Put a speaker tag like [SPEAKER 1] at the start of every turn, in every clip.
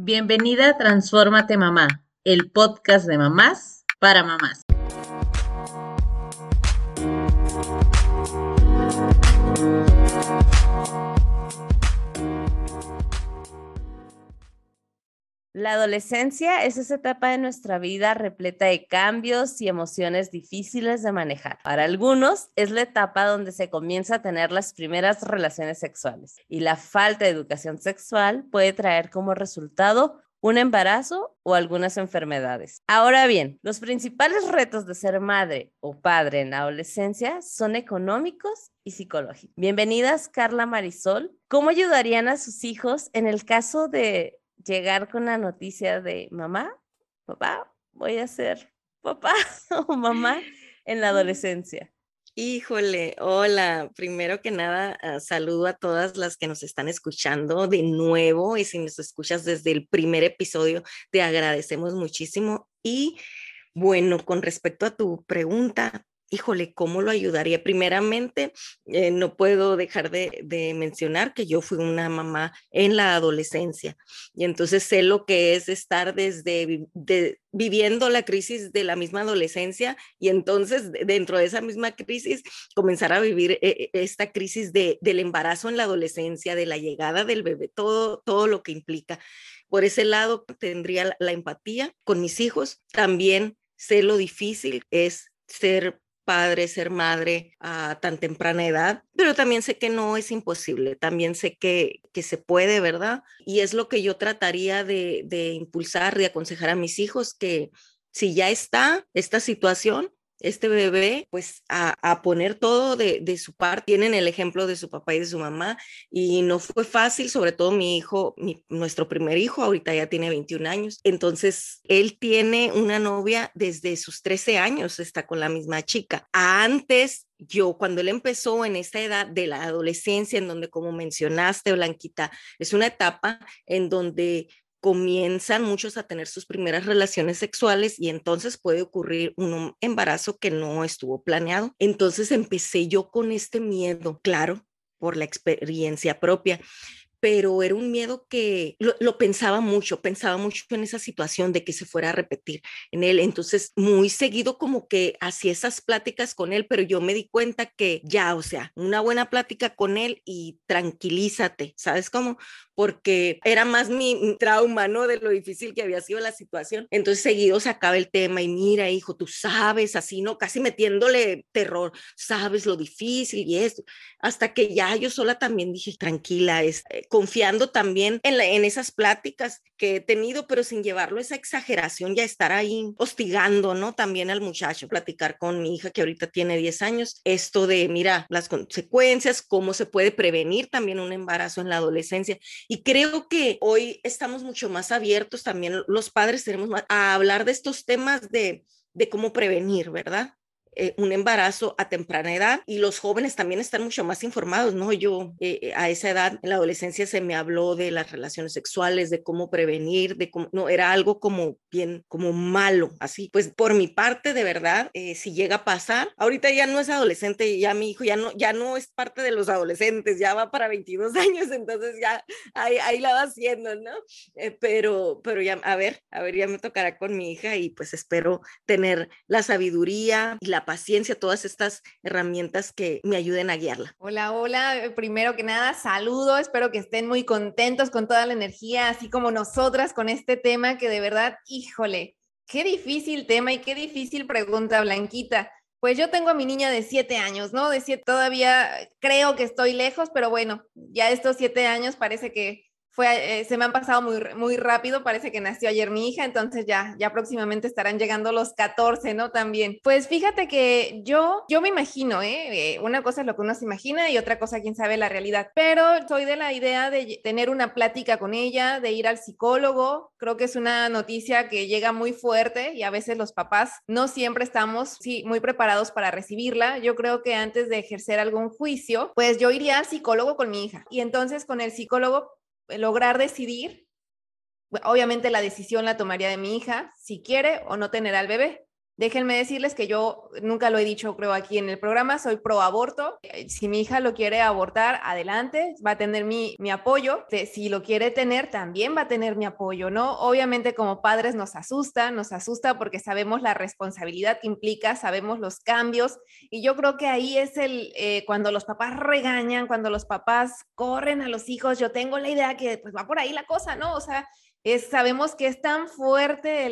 [SPEAKER 1] Bienvenida a Transfórmate Mamá, el podcast de mamás para mamás. La adolescencia es esa etapa de nuestra vida repleta de cambios y emociones difíciles de manejar. Para algunos es la etapa donde se comienza a tener las primeras relaciones sexuales y la falta de educación sexual puede traer como resultado un embarazo o algunas enfermedades. Ahora bien, los principales retos de ser madre o padre en la adolescencia son económicos y psicológicos. Bienvenidas, Carla Marisol. ¿Cómo ayudarían a sus hijos en el caso de llegar con la noticia de mamá, papá, voy a ser papá o mamá en la adolescencia?
[SPEAKER 2] Híjole, hola. Primero que nada, ah, saludo a todas las que nos están escuchando de nuevo y si nos escuchas desde el primer episodio, te agradecemos muchísimo. Y bueno, con respecto a tu pregunta, híjole, ¿cómo lo ayudaría? Primeramente, eh, no puedo dejar de, mencionar que yo fui una mamá en la adolescencia y entonces sé lo que es estar desde viviendo la crisis de la misma adolescencia y entonces dentro de esa misma crisis comenzar a vivir eh, eh, esta crisis de, del embarazo en la adolescencia, de la llegada del bebé, todo, todo lo que implica. Por ese lado tendría la empatía con mis hijos. También sé lo difícil es ser padre, ser madre a tan temprana edad, pero también sé que no es imposible, también sé que, que se puede, ¿verdad? Y es lo que yo trataría de, de impulsar, de aconsejar a mis hijos, que si ya está esta situación, este bebé, pues a, poner todo de, su parte. Tienen el ejemplo de su papá y de su mamá y no fue fácil, sobre todo mi hijo, nuestro primer hijo, ahorita ya tiene 21 años. Entonces, él tiene una novia desde sus 13 años, está con la misma chica. Antes yo cuando él empezó en esta edad de la adolescencia, en donde como mencionaste, Blanquita, es una etapa en donde comienzan muchos a tener sus primeras relaciones sexuales y entonces puede ocurrir un embarazo que no estuvo planeado. Entonces empecé yo con este miedo, claro, por la experiencia propia, pero era un miedo que lo, pensaba mucho, pensaba mucho en esa situación de que se fuera a repetir en él. Entonces, muy seguido como que hacía esas pláticas con él, pero yo me di cuenta que ya, o sea, una buena plática con él y tranquilízate, ¿sabes cómo? Porque era más mi, trauma, ¿no? De lo difícil que había sido la situación. Entonces, seguido sacaba el tema y mira, hijo, tú sabes, así, ¿no? Casi metiéndole terror, sabes lo difícil y esto, hasta que ya yo sola también dije, tranquila, es, eh, confiando también en, en esas pláticas que he tenido, pero sin llevarlo a esa exageración, ya estar ahí hostigando, ¿no? También al muchacho, platicar con mi hija que ahorita tiene 10 años, esto de, mira, las consecuencias, cómo se puede prevenir también un embarazo en la adolescencia. Y creo que hoy estamos mucho más abiertos, también los padres tenemos a hablar de estos temas de, de cómo prevenir, ¿verdad? Eh, un embarazo a temprana edad y los jóvenes también están mucho más informados, ¿no? Yo eh, eh, a esa edad, en la adolescencia, se me habló de las relaciones sexuales, de cómo prevenir, de cómo, no, era algo como bien, como malo, así. Pues por mi parte, de verdad, si llega a pasar, ahorita ya no es adolescente, ya mi hijo ya no, ya no es parte de los adolescentes, ya va para 22 años, entonces ya ahí, ahí la va haciendo, ¿no? pero, pero ya, a ver, a ver, ya me tocará con mi hija y pues espero tener la sabiduría y la paciencia, todas estas herramientas que me ayuden a guiarla.
[SPEAKER 3] Hola, hola. Eh, primero que nada, saludo. Espero que estén muy contentos con toda la energía, así como nosotras con este tema que de verdad, híjole, qué difícil tema y qué difícil pregunta, Blanquita. Pues yo tengo a mi niña de siete años, ¿no? De siete, todavía creo que estoy lejos, pero bueno, ya estos siete años parece que eh, se me han pasado muy, muy rápido, parece que nació ayer mi hija, entonces ya, ya próximamente estarán llegando los 14, ¿no? También. Pues fíjate que yo, yo me imagino, ¿eh? ¿eh? Una cosa es lo que uno se imagina y otra cosa, quién sabe, la realidad, pero soy de la idea de tener una plática con ella, de ir al psicólogo, creo que es una noticia que llega muy fuerte y a veces los papás no siempre estamos, sí, muy preparados para recibirla. Yo creo que antes de ejercer algún juicio, pues yo iría al psicólogo con mi hija y entonces con el psicólogo lograr decidir, obviamente la decisión la tomaría de mi hija, si quiere o no tener al bebé. Déjenme decirles que yo nunca lo he dicho, creo, aquí en el programa, soy pro aborto. Eh, si mi hija lo quiere abortar, adelante, va a tener mi, mi apoyo. Si lo quiere tener, también va a tener mi apoyo, ¿no? Obviamente como padres nos asusta, nos asusta porque sabemos la responsabilidad que implica, sabemos los cambios y yo creo que ahí es el, eh, cuando los papás regañan, cuando los papás corren a los hijos, yo tengo la idea que pues va por ahí la cosa, ¿no? O sea, sabemos que es tan fuerte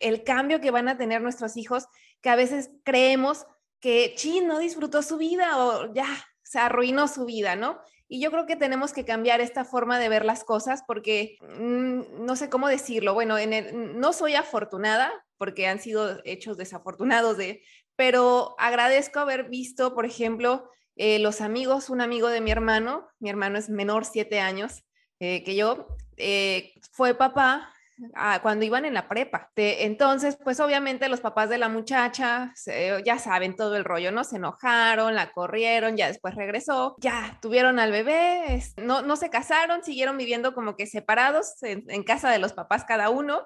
[SPEAKER 3] el, cambio que van a tener nuestros hijos que a veces creemos que, chin, no disfrutó su vida o ya se arruinó su vida, ¿no? Y yo creo que tenemos que cambiar esta forma de ver las cosas porque mm, no sé cómo decirlo. Bueno, en no soy afortunada porque han sido hechos desafortunados de, pero agradezco haber visto, por ejemplo, eh, los amigos, un amigo de mi hermano, mi hermano es menor siete años eh, que yo, eh, fue papá ah, cuando iban en la prepa. entonces, pues obviamente los papás de la muchacha ya saben todo el rollo, ¿no? Se enojaron, la corrieron, ya después regresó, ya tuvieron al bebé, no, no se casaron, siguieron viviendo como que separados en casa de los papás cada uno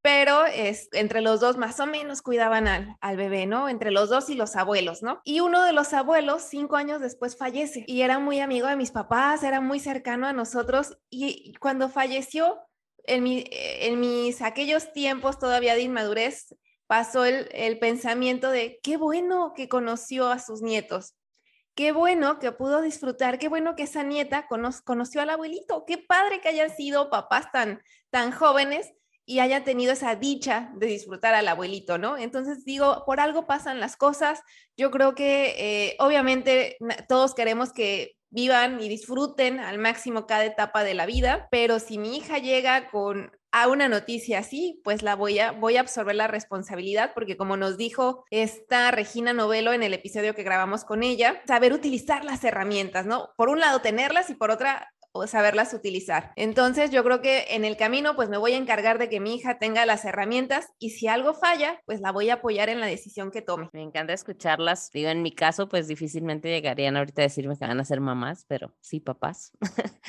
[SPEAKER 3] pero es, entre los dos más o menos cuidaban al, al, bebé, ¿no? Entre los dos y los abuelos, ¿no? Y uno de los abuelos, cinco años después, fallece y era muy amigo de mis papás, era muy cercano a nosotros y cuando falleció, en, mi, en mis aquellos tiempos todavía de inmadurez, pasó el, el pensamiento de qué bueno que conoció a sus nietos. Qué bueno que pudo disfrutar, qué bueno que esa nieta conoció al abuelito, qué padre que hayan sido papás tan, tan jóvenes y haya tenido esa dicha de disfrutar al abuelito, ¿no? Entonces digo, por algo pasan las cosas. Yo creo que eh, obviamente todos queremos que vivan y disfruten al máximo cada etapa de la vida, pero si mi hija llega con a una noticia así, pues la voy a, voy a absorber la responsabilidad porque como nos dijo esta Regina Novelo en el episodio que grabamos con ella, saber utilizar las herramientas, ¿no? Por un lado tenerlas y por otra o saberlas utilizar. Entonces yo creo que en el camino pues me voy a encargar de que mi hija tenga las herramientas y si algo falla pues la voy a apoyar en la decisión que tome.
[SPEAKER 1] Me encanta escucharlas. Digo, en mi caso pues difícilmente llegarían ahorita a decirme que van a ser mamás, pero sí papás.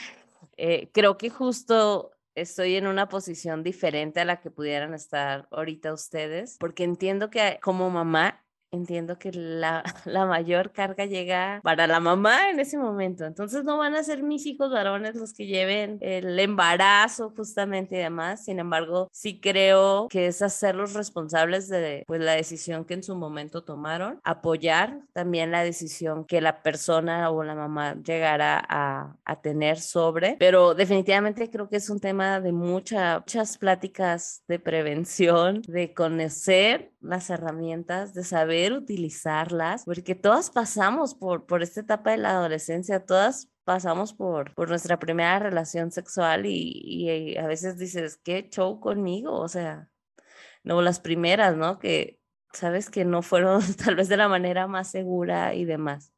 [SPEAKER 1] Eh, creo que justo estoy en una posición diferente a la que pudieran estar ahorita ustedes, porque entiendo que como mamá entiendo que la, la, mayor carga llega para la mamá en ese momento. Entonces no van a ser mis hijos varones los que lleven el embarazo justamente y demás. Sin embargo, sí creo que es hacerlos responsables de pues, la decisión que en su momento tomaron, apoyar también la decisión que la persona o la mamá llegara a, a tener sobre, pero definitivamente creo que es un tema de mucha, muchas pláticas de prevención, de conocer las herramientas, de saber utilizarlas, porque todas pasamos por, por esta etapa de la adolescencia, todas pasamos por, por nuestra primera relación sexual y, y, a veces dices, ¿qué show conmigo? O sea, no las primeras, ¿no? Que sabes que no fueron tal vez de la manera más segura y demás.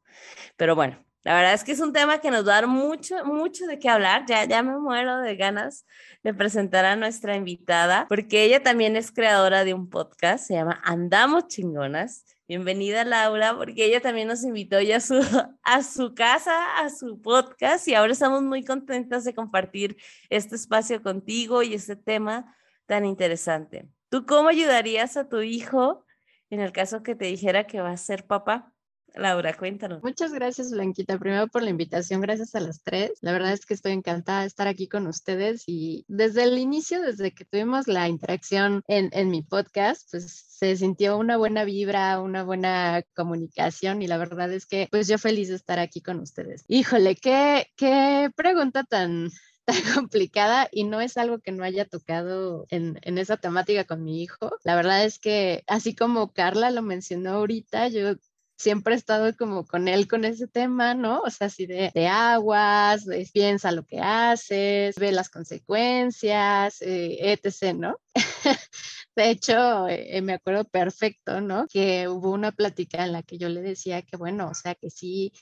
[SPEAKER 1] Pero bueno, la verdad es que es un tema que nos va a dar mucho, mucho de qué hablar. Ya, ya me muero de ganas de presentar a nuestra invitada, porque ella también es creadora de un podcast, se llama Andamos Chingonas. Bienvenida Laura, porque ella también nos invitó ya a su, casa, a su podcast, y ahora estamos muy contentas de compartir este espacio contigo y este tema tan interesante. ¿Tú cómo ayudarías a tu hijo en el caso que te dijera que va a ser papá? Laura, cuéntanos.
[SPEAKER 4] Muchas gracias, Blanquita. Primero por la invitación, gracias a las tres. La verdad es que estoy encantada de estar aquí con ustedes y desde el inicio, desde que tuvimos la interacción en, en mi podcast, pues se sintió una buena vibra, una buena comunicación y la verdad es que pues yo feliz de estar aquí con ustedes. Híjole, qué, qué pregunta tan, tan complicada y no es algo que no haya tocado en, en, esa temática con mi hijo. La verdad es que así como Carla lo mencionó ahorita, yo siempre he estado como con él con ese tema, ¿no? O sea, así de, de aguas, piensa lo que haces, ve las consecuencias, eh, etc., ¿no? De hecho, eh, me acuerdo perfecto, ¿no? Que hubo una plática en la que yo le decía que, bueno, o sea, que sí,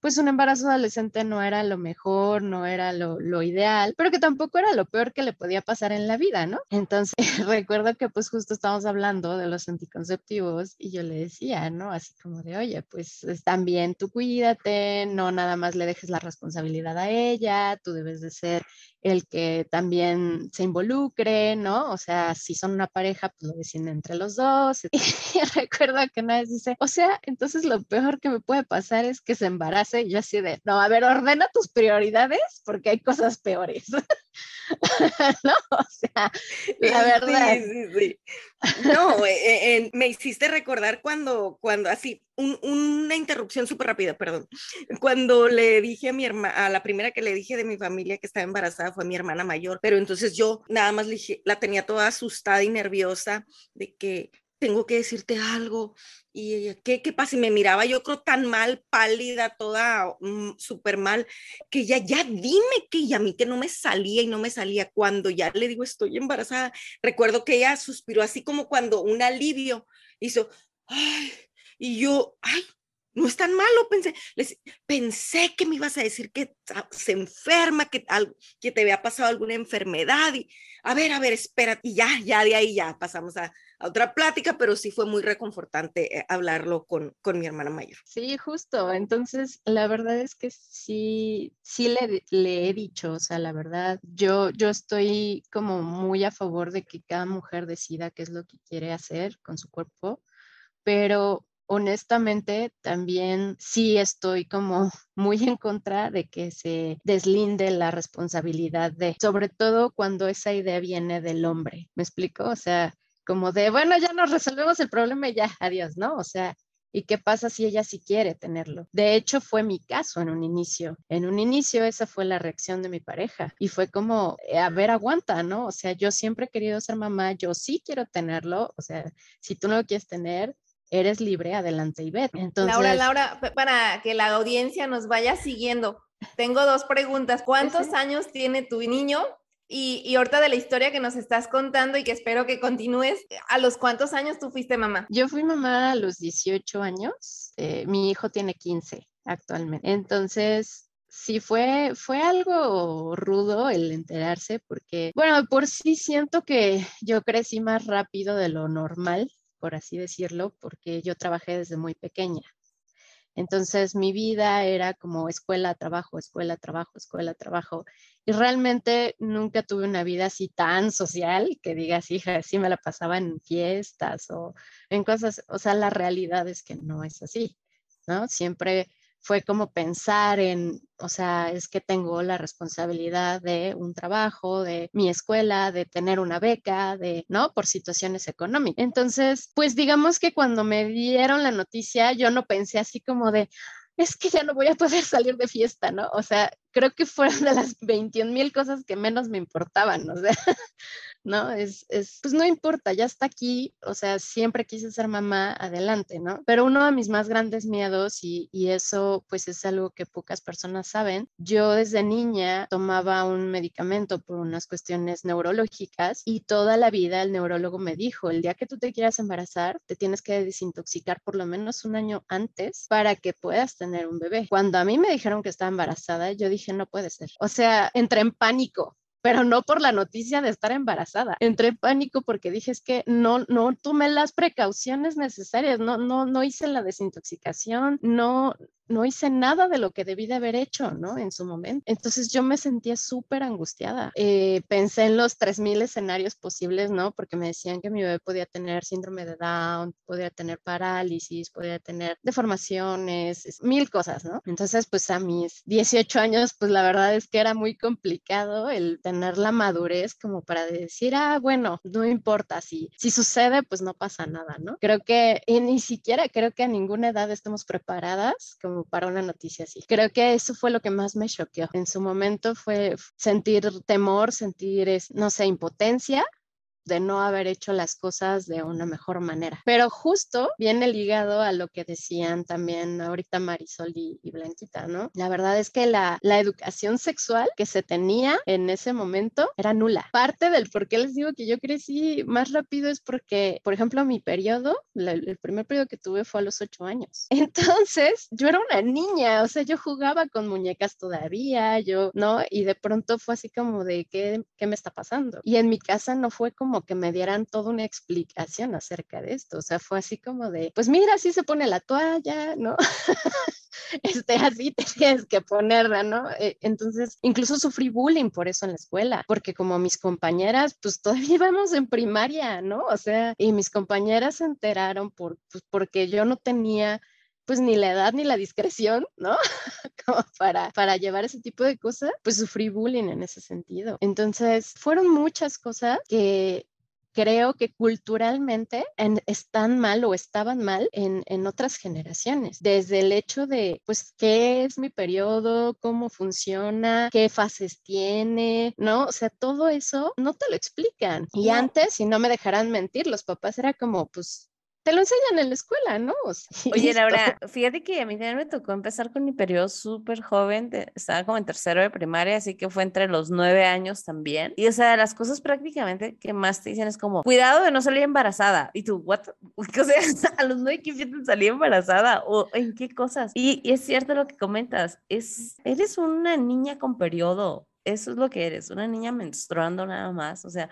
[SPEAKER 4] pues un embarazo adolescente no era lo mejor, no era lo, ideal, pero que tampoco era lo peor que le podía pasar en la vida, ¿no? Entonces, recuerdo que pues justo estábamos hablando de los anticonceptivos y yo le decía, ¿no? Así como de, oye, pues también tú cuídate, no nada más le dejes la responsabilidad a ella, tú debes de ser el que también se involucre, ¿no? O sea, si son una pareja, pues lo deciden entre los dos. Y recuerdo que una vez dice, o sea, entonces lo peor que me puede pasar es que se embarace y yo así de, no, a ver, ordena tus prioridades porque hay cosas peores. no, o sea, la verdad.
[SPEAKER 2] Sí, sí, sí. No, eh, eh, me hiciste recordar cuando, cuando así, una interrupción súper rápida, perdón. Cuando le dije a mi hermana, a la primera que le dije de mi familia que estaba embarazada fue mi hermana mayor, pero entonces yo nada más le dije, la tenía toda asustada y nerviosa de que tengo que decirte algo. Y ella, ¿qué, qué pasa? Y me miraba yo creo tan mal, pálida, toda mm, súper mal, que ya, ya dime que y a mí que no me salía y no me salía. Cuando ya le digo, estoy embarazada, recuerdo que ella suspiró así como cuando un alivio hizo, ay, y yo, ay, no es tan malo, pensé, pensé que me ibas a decir que se enferma, que, que te había pasado alguna enfermedad y, a ver, a ver, espera, y ya, ya de ahí ya pasamos a, otra plática, pero sí fue muy reconfortante eh, hablarlo con, con mi hermana mayor.
[SPEAKER 4] Sí, justo, entonces la verdad es que sí, sí le, le he dicho, o sea, la verdad, yo, yo estoy como muy a favor de que cada mujer decida qué es lo que quiere hacer con su cuerpo, pero honestamente también sí estoy como muy en contra de que se deslinde la responsabilidad de, sobre todo cuando esa idea viene del hombre. ¿Me explico? O sea, como de, bueno, ya nos resolvemos el problema y ya, adiós, ¿no? O sea, ¿Y qué pasa si ella sí quiere tenerlo? De hecho, fue mi caso en un inicio. En un inicio esa fue la reacción de mi pareja y fue como, eh, a ver, aguanta, ¿no? O sea, yo siempre he querido ser mamá, yo sí quiero tenerlo. O sea, si tú no lo quieres tener, eres libre, adelante y ve. Entonces,
[SPEAKER 3] Laura, Laura, para que la audiencia nos vaya siguiendo, tengo dos preguntas. ¿Cuántos años tiene tu niño? Y, y, ahorita de la historia que nos estás contando y que espero que continúes, ¿a los cuántos años tú fuiste mamá?
[SPEAKER 4] Yo fui mamá a los 18 años, eh, mi hijo tiene 15 actualmente. Entonces, sí fue, fue algo rudo el enterarse porque, bueno, por sí siento que yo crecí más rápido de lo normal por así decirlo, porque yo trabajé desde muy pequeña. Entonces mi vida era como escuela, trabajo, escuela, trabajo, escuela, trabajo. Y realmente nunca tuve una vida así tan social que digas, hija, sí me la pasaba en fiestas o en cosas, o sea, la realidad es que no es así, ¿no? Siempre fue como pensar en, o sea, es que tengo la responsabilidad de un trabajo, de mi escuela, de tener una beca, de, ¿no? Por situaciones económicas. Entonces, pues digamos que cuando me dieron la noticia, yo no pensé así como de, es que ya no voy a poder salir de fiesta, ¿no? O sea, creo que fueron de las 21 mil cosas que menos me importaban, o sea, ¿no? Es, es, pues no importa, ya está aquí, o sea, siempre quise ser mamá, adelante, ¿no? Pero uno de mis más grandes miedos, y, y eso pues es algo que pocas personas saben, yo desde niña tomaba un medicamento por unas cuestiones neurológicas y toda la vida el neurólogo me dijo, el día que tú te quieras embarazar, te tienes que desintoxicar por lo menos un año antes para que puedas tener un bebé. Cuando a mí me dijeron que estaba embarazada, yo dije, no puede ser. O sea, entré en pánico pero no por la noticia de estar embarazada. Entré en pánico porque dije es que no, no tomé las precauciones necesarias, no, no, no hice la desintoxicación, no, no hice nada de lo que debí de haber hecho, ¿no? En su momento. Entonces yo me sentía súper angustiada. Eh, pensé en los 3.000 escenarios posibles, ¿no? Porque me decían que mi bebé podía tener síndrome de Down, podía tener parálisis, podía tener deformaciones, mil cosas, ¿no? Entonces, pues a mis 18 años, pues la verdad es que era muy complicado el tener la madurez como para decir, ah, bueno, no importa, si, si sucede, pues no pasa nada, ¿no? Creo que ni siquiera creo que a ninguna edad estemos preparadas como para una noticia así. Creo que eso fue lo que más me choqueó. En su momento fue sentir temor, sentir, no sé, impotencia de no haber hecho las cosas de una mejor manera. Pero justo viene ligado a lo que decían también ahorita Marisol y, Blanquita, ¿no? La verdad es que la, la, educación sexual que se tenía en ese momento era nula. Parte del por qué les digo que yo crecí más rápido es porque, por ejemplo, mi periodo, el primer periodo que tuve fue a los ocho años. Entonces, yo era una niña, o sea, yo jugaba con muñecas todavía, yo, ¿no? Y de pronto fue así como de, ¿qué, qué me está pasando? Y en mi casa no fue como que me dieran toda una explicación acerca de esto. O sea, fue así como de, pues mira, así se pone la toalla, ¿no? este, así tienes que ponerla, ¿no? Eh, entonces, incluso sufrí bullying por eso en la escuela, porque como mis compañeras, pues todavía íbamos en primaria, ¿no? O sea, y mis compañeras se enteraron por, pues, porque yo no tenía pues ni la edad ni la discreción, ¿no? Como para, para llevar ese tipo de cosas, pues sufrí bullying en ese sentido. Entonces, fueron muchas cosas que creo que culturalmente están mal o estaban mal en, en, otras generaciones, desde el hecho de, pues, ¿qué es mi periodo? ¿Cómo funciona? ¿Qué fases tiene? ¿No? O sea, todo eso no te lo explican. Y antes, si no me dejarán mentir, los papás era como, pues, te lo enseñan en la escuela, ¿no?
[SPEAKER 1] Oye, Laura, fíjate que a mí también me tocó empezar con mi periodo súper joven, estaba como en tercero de primaria, así que fue entre los nueve años también. Y o sea, las cosas prácticamente que más te dicen es como, cuidado de no salir embarazada. Y tú, ¿what? O sea, a los nueve que salir embarazada o en qué cosas. Y, y es cierto lo que comentas, es, eres una niña con periodo. Eso es lo que eres, una niña menstruando nada más. O sea,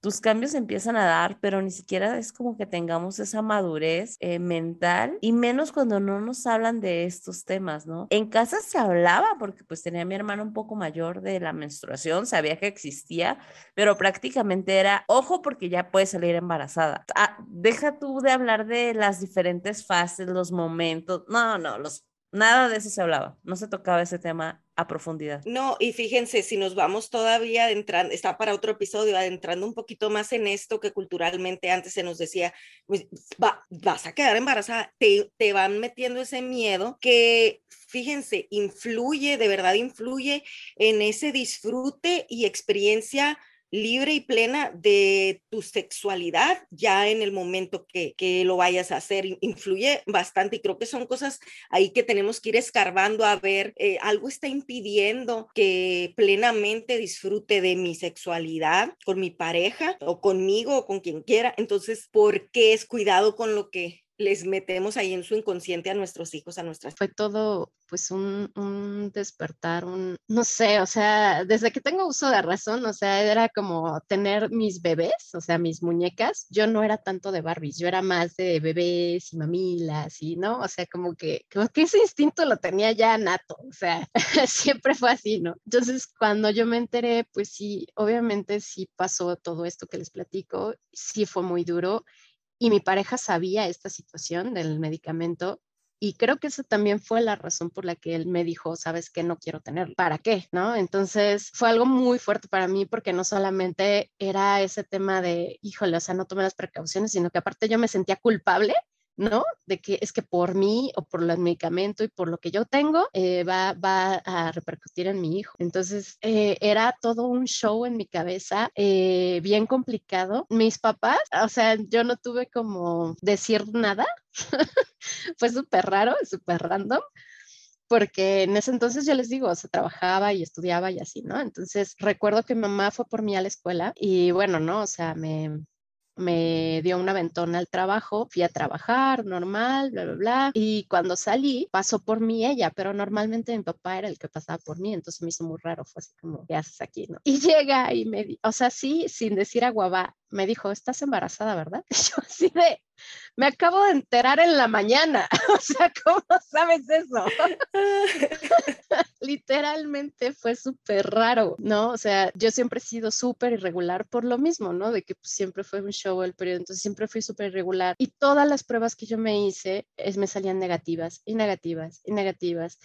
[SPEAKER 1] tus cambios empiezan a dar, pero ni siquiera es como que tengamos esa madurez eh, mental y menos cuando no nos hablan de estos temas, ¿no? En casa se hablaba porque pues tenía mi hermano un poco mayor de la menstruación, sabía que existía, pero prácticamente era, ojo porque ya puede salir embarazada. Ah, deja tú de hablar de las diferentes fases, los momentos, no, no, los Nada de eso se hablaba, no se tocaba ese tema a profundidad.
[SPEAKER 2] No, y fíjense, si nos vamos todavía adentrando, está para otro episodio, adentrando un poquito más en esto que culturalmente antes se nos decía, pues, va, vas a quedar embarazada, te, te van metiendo ese miedo que, fíjense, influye, de verdad influye en ese disfrute y experiencia libre y plena de tu sexualidad ya en el momento que, que, lo vayas a hacer. Influye bastante y creo que son cosas ahí que tenemos que ir escarbando a ver, eh, algo está impidiendo que plenamente disfrute de mi sexualidad con mi pareja o conmigo o con quien quiera. Entonces, ¿por qué es cuidado con lo que les metemos ahí en su inconsciente a nuestros hijos, a nuestras...
[SPEAKER 4] Fue todo pues un, un, despertar, un, no sé, o sea, desde que tengo uso de razón, o sea, era como tener mis bebés, o sea, mis muñecas, yo no era tanto de Barbies, yo era más de bebés y mamilas y, ¿no? O sea, como que, como que ese instinto lo tenía ya nato, o sea, siempre fue así, ¿no? Entonces, cuando yo me enteré, pues sí, obviamente sí pasó todo esto que les platico, sí fue muy duro y mi pareja sabía esta situación del medicamento y creo que esa también fue la razón por la que él me dijo, sabes que no quiero tenerlo. ¿Para qué? ¿No? Entonces fue algo muy fuerte para mí porque no solamente era ese tema de, híjole, o sea, no tomé las precauciones, sino que aparte yo me sentía culpable ¿no? De que es que por mí o por el medicamento y por lo que yo tengo eh, va, va a repercutir en mi hijo. Entonces eh, era todo un show en mi cabeza, eh, bien complicado. Mis papás, o sea, yo no tuve como decir nada. Fue súper raro, súper random porque en ese entonces yo les digo, se trabajaba y estudiaba y así, ¿no? Entonces recuerdo que mamá fue por mí a la escuela y bueno, ¿no? O sea, me, me dio una ventona al trabajo, fui a trabajar normal, bla, bla, bla. Y cuando salí, pasó por mí ella, pero normalmente mi papá era el que pasaba por mí, entonces me hizo muy raro, fue así como, ¿qué haces aquí? No? Y llega y me, o sea, sí, sin decir a guava, me dijo, estás embarazada, ¿verdad? Y yo así de, me acabo de enterar en la mañana. O sea, ¿cómo sabes eso? Literalmente fue súper raro, ¿no? O sea, yo siempre he sido súper irregular por lo mismo, ¿no? De que pues, siempre fue un show el periodo, entonces siempre fui súper irregular. Y todas las pruebas que yo me hice es, me salían negativas y negativas y negativas.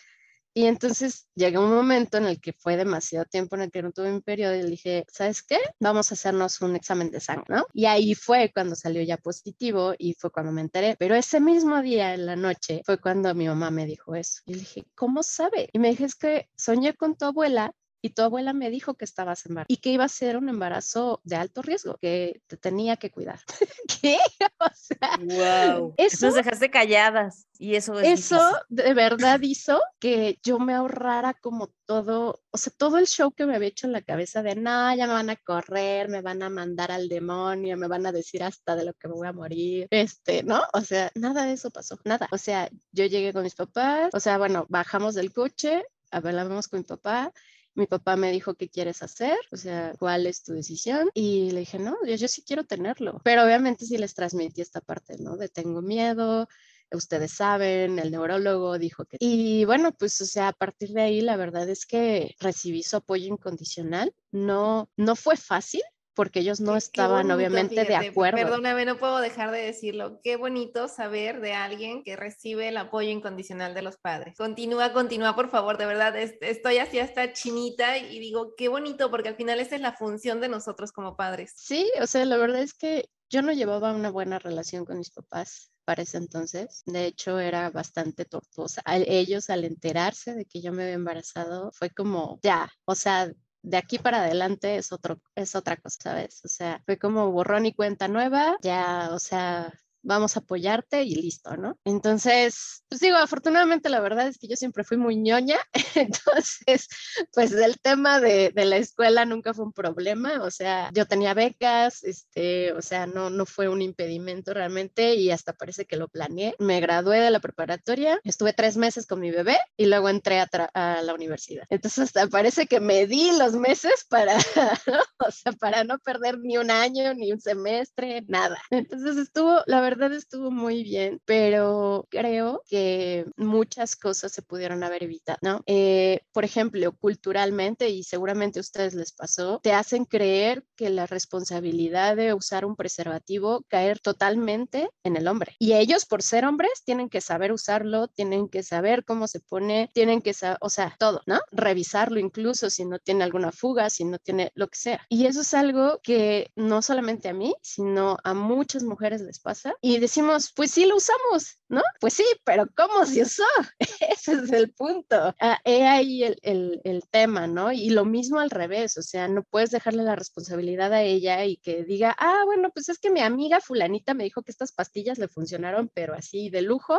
[SPEAKER 4] Y entonces llegó un momento en el que fue demasiado tiempo en el que no tuve mi periodo y le dije, ¿sabes qué? Vamos a hacernos un examen de sangre, ¿no? Y ahí fue cuando salió ya positivo y fue cuando me enteré. Pero ese mismo día en la noche fue cuando mi mamá me dijo eso. Y le dije, ¿cómo sabe? Y me dije, es que soñé con tu abuela y tu abuela me dijo que estabas embarazada y que iba a ser un embarazo de alto riesgo, que te tenía que cuidar. ¿Qué? O sea,
[SPEAKER 1] wow. Eso nos dejaste calladas y eso
[SPEAKER 4] Eso de verdad hizo que yo me ahorrara como todo, o sea, todo el show que me había hecho en la cabeza de, no, ya me van a correr, me van a mandar al demonio, me van a decir hasta de lo que me voy a morir, este, ¿no? O sea, nada de eso pasó, nada. O sea, yo llegué con mis papás, o sea, bueno, bajamos del coche, hablamos con mi papá mi papá me dijo, ¿qué quieres hacer? O sea, ¿cuál es tu decisión? Y le dije, no, yo, yo sí quiero tenerlo. Pero obviamente sí les transmití esta parte, ¿no? De tengo miedo, ustedes saben, el neurólogo dijo que... Y bueno, pues o sea, a partir de ahí la verdad es que recibí su apoyo incondicional. No, no fue fácil, porque ellos no estaban obviamente de acuerdo.
[SPEAKER 3] Perdóname, no puedo dejar de decirlo. Qué bonito saber de alguien que recibe el apoyo incondicional de los padres. Continúa, continúa, por favor, de verdad, estoy así hasta chinita y digo, qué bonito, porque al final esa es la función de nosotros como padres.
[SPEAKER 4] Sí, o sea, la verdad es que yo no llevaba una buena relación con mis papás para ese entonces. De hecho, era bastante tortuosa. ellos al enterarse de que yo me había embarazado, fue como, ya, o sea, de aquí para adelante es otro, es otra cosa, ¿sabes? O sea, fue como borrón y cuenta nueva, ya, o sea, vamos a apoyarte y listo, ¿no? Entonces, pues digo, afortunadamente la verdad es que yo siempre fui muy ñoña, entonces, pues el tema de, de, la escuela nunca fue un problema, o sea, yo tenía becas, este, o sea, no, no fue un impedimento realmente y hasta parece que lo planeé. Me gradué de la preparatoria, estuve tres meses con mi bebé y luego entré a, a la universidad. Entonces, hasta parece que me di los meses para, o sea, para no perder ni un año, ni un semestre, nada. Entonces estuvo, la verdad, verdad estuvo muy bien, pero creo que muchas cosas se pudieron haber evitado, ¿no? Eh, por ejemplo, culturalmente, y seguramente a ustedes les pasó, te hacen creer que la responsabilidad de usar un preservativo caer totalmente en el hombre. Y ellos, por ser hombres, tienen que saber usarlo, tienen que saber cómo se pone, tienen que saber, o sea, todo, ¿no? Revisarlo incluso si no tiene alguna fuga, si no tiene lo que sea. Y eso es algo que no solamente a mí, sino a muchas mujeres les pasa y decimos, pues sí lo usamos, ¿no? Pues sí, pero ¿cómo se usó? Ese es el punto. Ah, he ahí el, el, el, tema, ¿no? Y lo mismo al revés, o sea, no puedes dejarle la responsabilidad a ella y que diga, ah, bueno, pues es que mi amiga fulanita me dijo que estas pastillas le funcionaron, pero así de lujo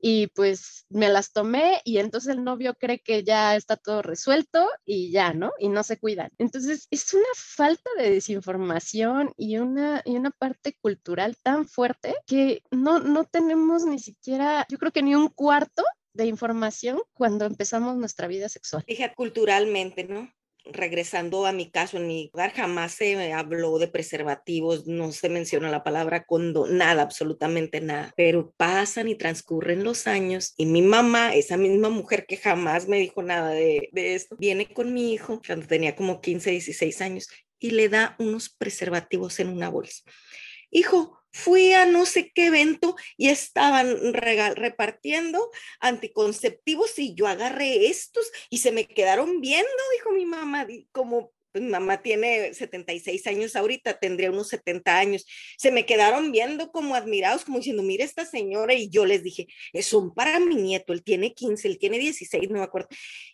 [SPEAKER 4] y pues me las tomé y entonces el novio cree que ya está todo resuelto y ya, ¿no? Y no se cuidan. Entonces es una falta de desinformación y una, y una parte cultural tan fuerte que no, no tenemos ni siquiera, yo creo que ni un cuarto de información cuando empezamos nuestra vida sexual.
[SPEAKER 2] Fíjate, culturalmente, ¿no? Regresando a mi caso, en mi hogar jamás se habló de preservativos, no se menciona la palabra condo, nada, absolutamente nada. Pero pasan y transcurren los años y mi mamá, esa misma mujer que jamás me dijo nada de, de esto, viene con mi hijo cuando tenía como 15, 16 años y le da unos preservativos en una bolsa. Hijo, fui a no sé qué evento y estaban repartiendo anticonceptivos y yo agarré estos y se me quedaron viendo, dijo mi mamá, como pues, mi mamá tiene 76 años ahorita, tendría unos 70 años. Se me quedaron viendo como admirados, como diciendo, mira esta señora, y yo les dije, son para mi nieto, él tiene 15, él tiene 16, no me acuerdo.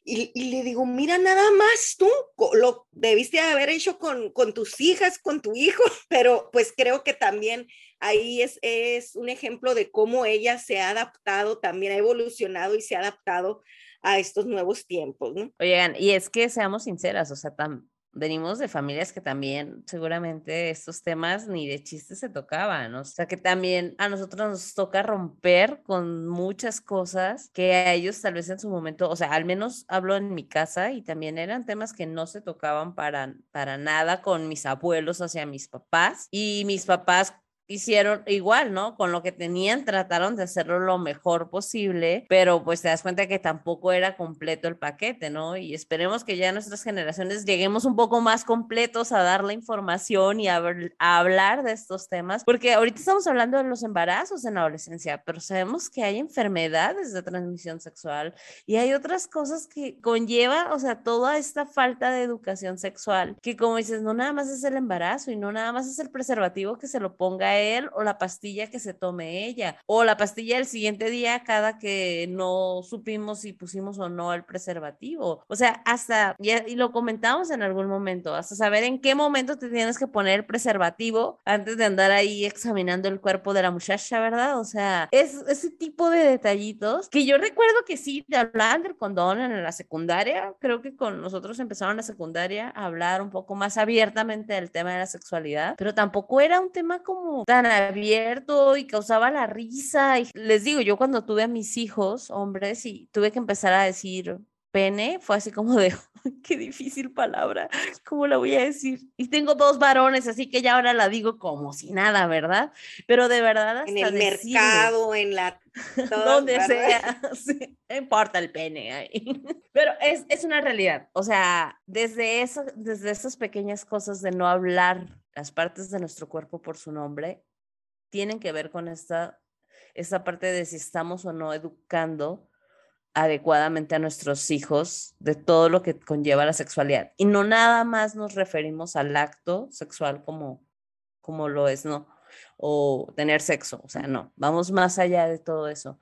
[SPEAKER 2] Y, y le digo, mira nada más tú, lo debiste haber hecho con, con tus hijas, con tu hijo, pero pues creo que también ahí es, es un ejemplo de cómo ella se ha adaptado, también ha evolucionado y se ha adaptado a estos nuevos tiempos.
[SPEAKER 1] Oigan, y es que seamos sinceras, o sea, tan, venimos de familias que también seguramente estos temas ni de chistes se tocaban, o sea que también a nosotros nos toca romper con muchas cosas que a ellos tal vez en su momento, o sea, al menos hablo en mi casa y también eran temas que no se tocaban para, para nada con mis abuelos hacia mis papás. Y mis papás hicieron igual, ¿no? Con lo que tenían, trataron de hacerlo lo mejor posible, pero pues te das cuenta que tampoco era completo el paquete, ¿no? Y esperemos que ya nuestras generaciones lleguemos un poco más completos a dar la información y a, hablar de estos temas, porque ahorita estamos hablando de los embarazos en la adolescencia, pero sabemos que hay enfermedades de transmisión sexual y hay otras cosas que conlleva, o sea, toda esta falta de educación sexual, que como dices, no nada más es el embarazo y no nada más es el preservativo que se lo ponga él o la pastilla que se tome ella o la pastilla el siguiente día cada que no supimos si pusimos o no el preservativo. O sea, hasta, y, lo comentamos en algún momento, hasta saber en qué momento te tienes que poner el preservativo antes de andar ahí examinando el cuerpo de la muchacha, ¿verdad? O sea, es ese tipo de detallitos que yo recuerdo que sí, te hablaban del condón en la secundaria, creo que con nosotros empezaron la secundaria a hablar un poco más abiertamente del tema de la sexualidad, pero tampoco era un tema como tan abierto y causaba la risa. Y les digo, yo cuando tuve a mis hijos, hombres, y tuve que empezar a decir pene fue así como de, qué difícil palabra, ¿cómo la voy a decir? Y tengo dos varones, así que ya ahora la digo como si nada, ¿verdad? Pero de verdad hasta
[SPEAKER 2] En el mercado, en la...
[SPEAKER 1] donde sea, sí, no importa el pene ahí. Pero es, es una realidad, o sea, desde, eso, desde esas pequeñas cosas de no hablar las partes de nuestro cuerpo por su nombre, tienen que ver con esta, esta parte de si estamos o no educando adecuadamente a nuestros hijos de todo lo que conlleva la sexualidad. Y no nada más nos referimos al acto sexual como, como lo es, ¿no? O tener sexo, o sea, no, vamos más allá de todo eso.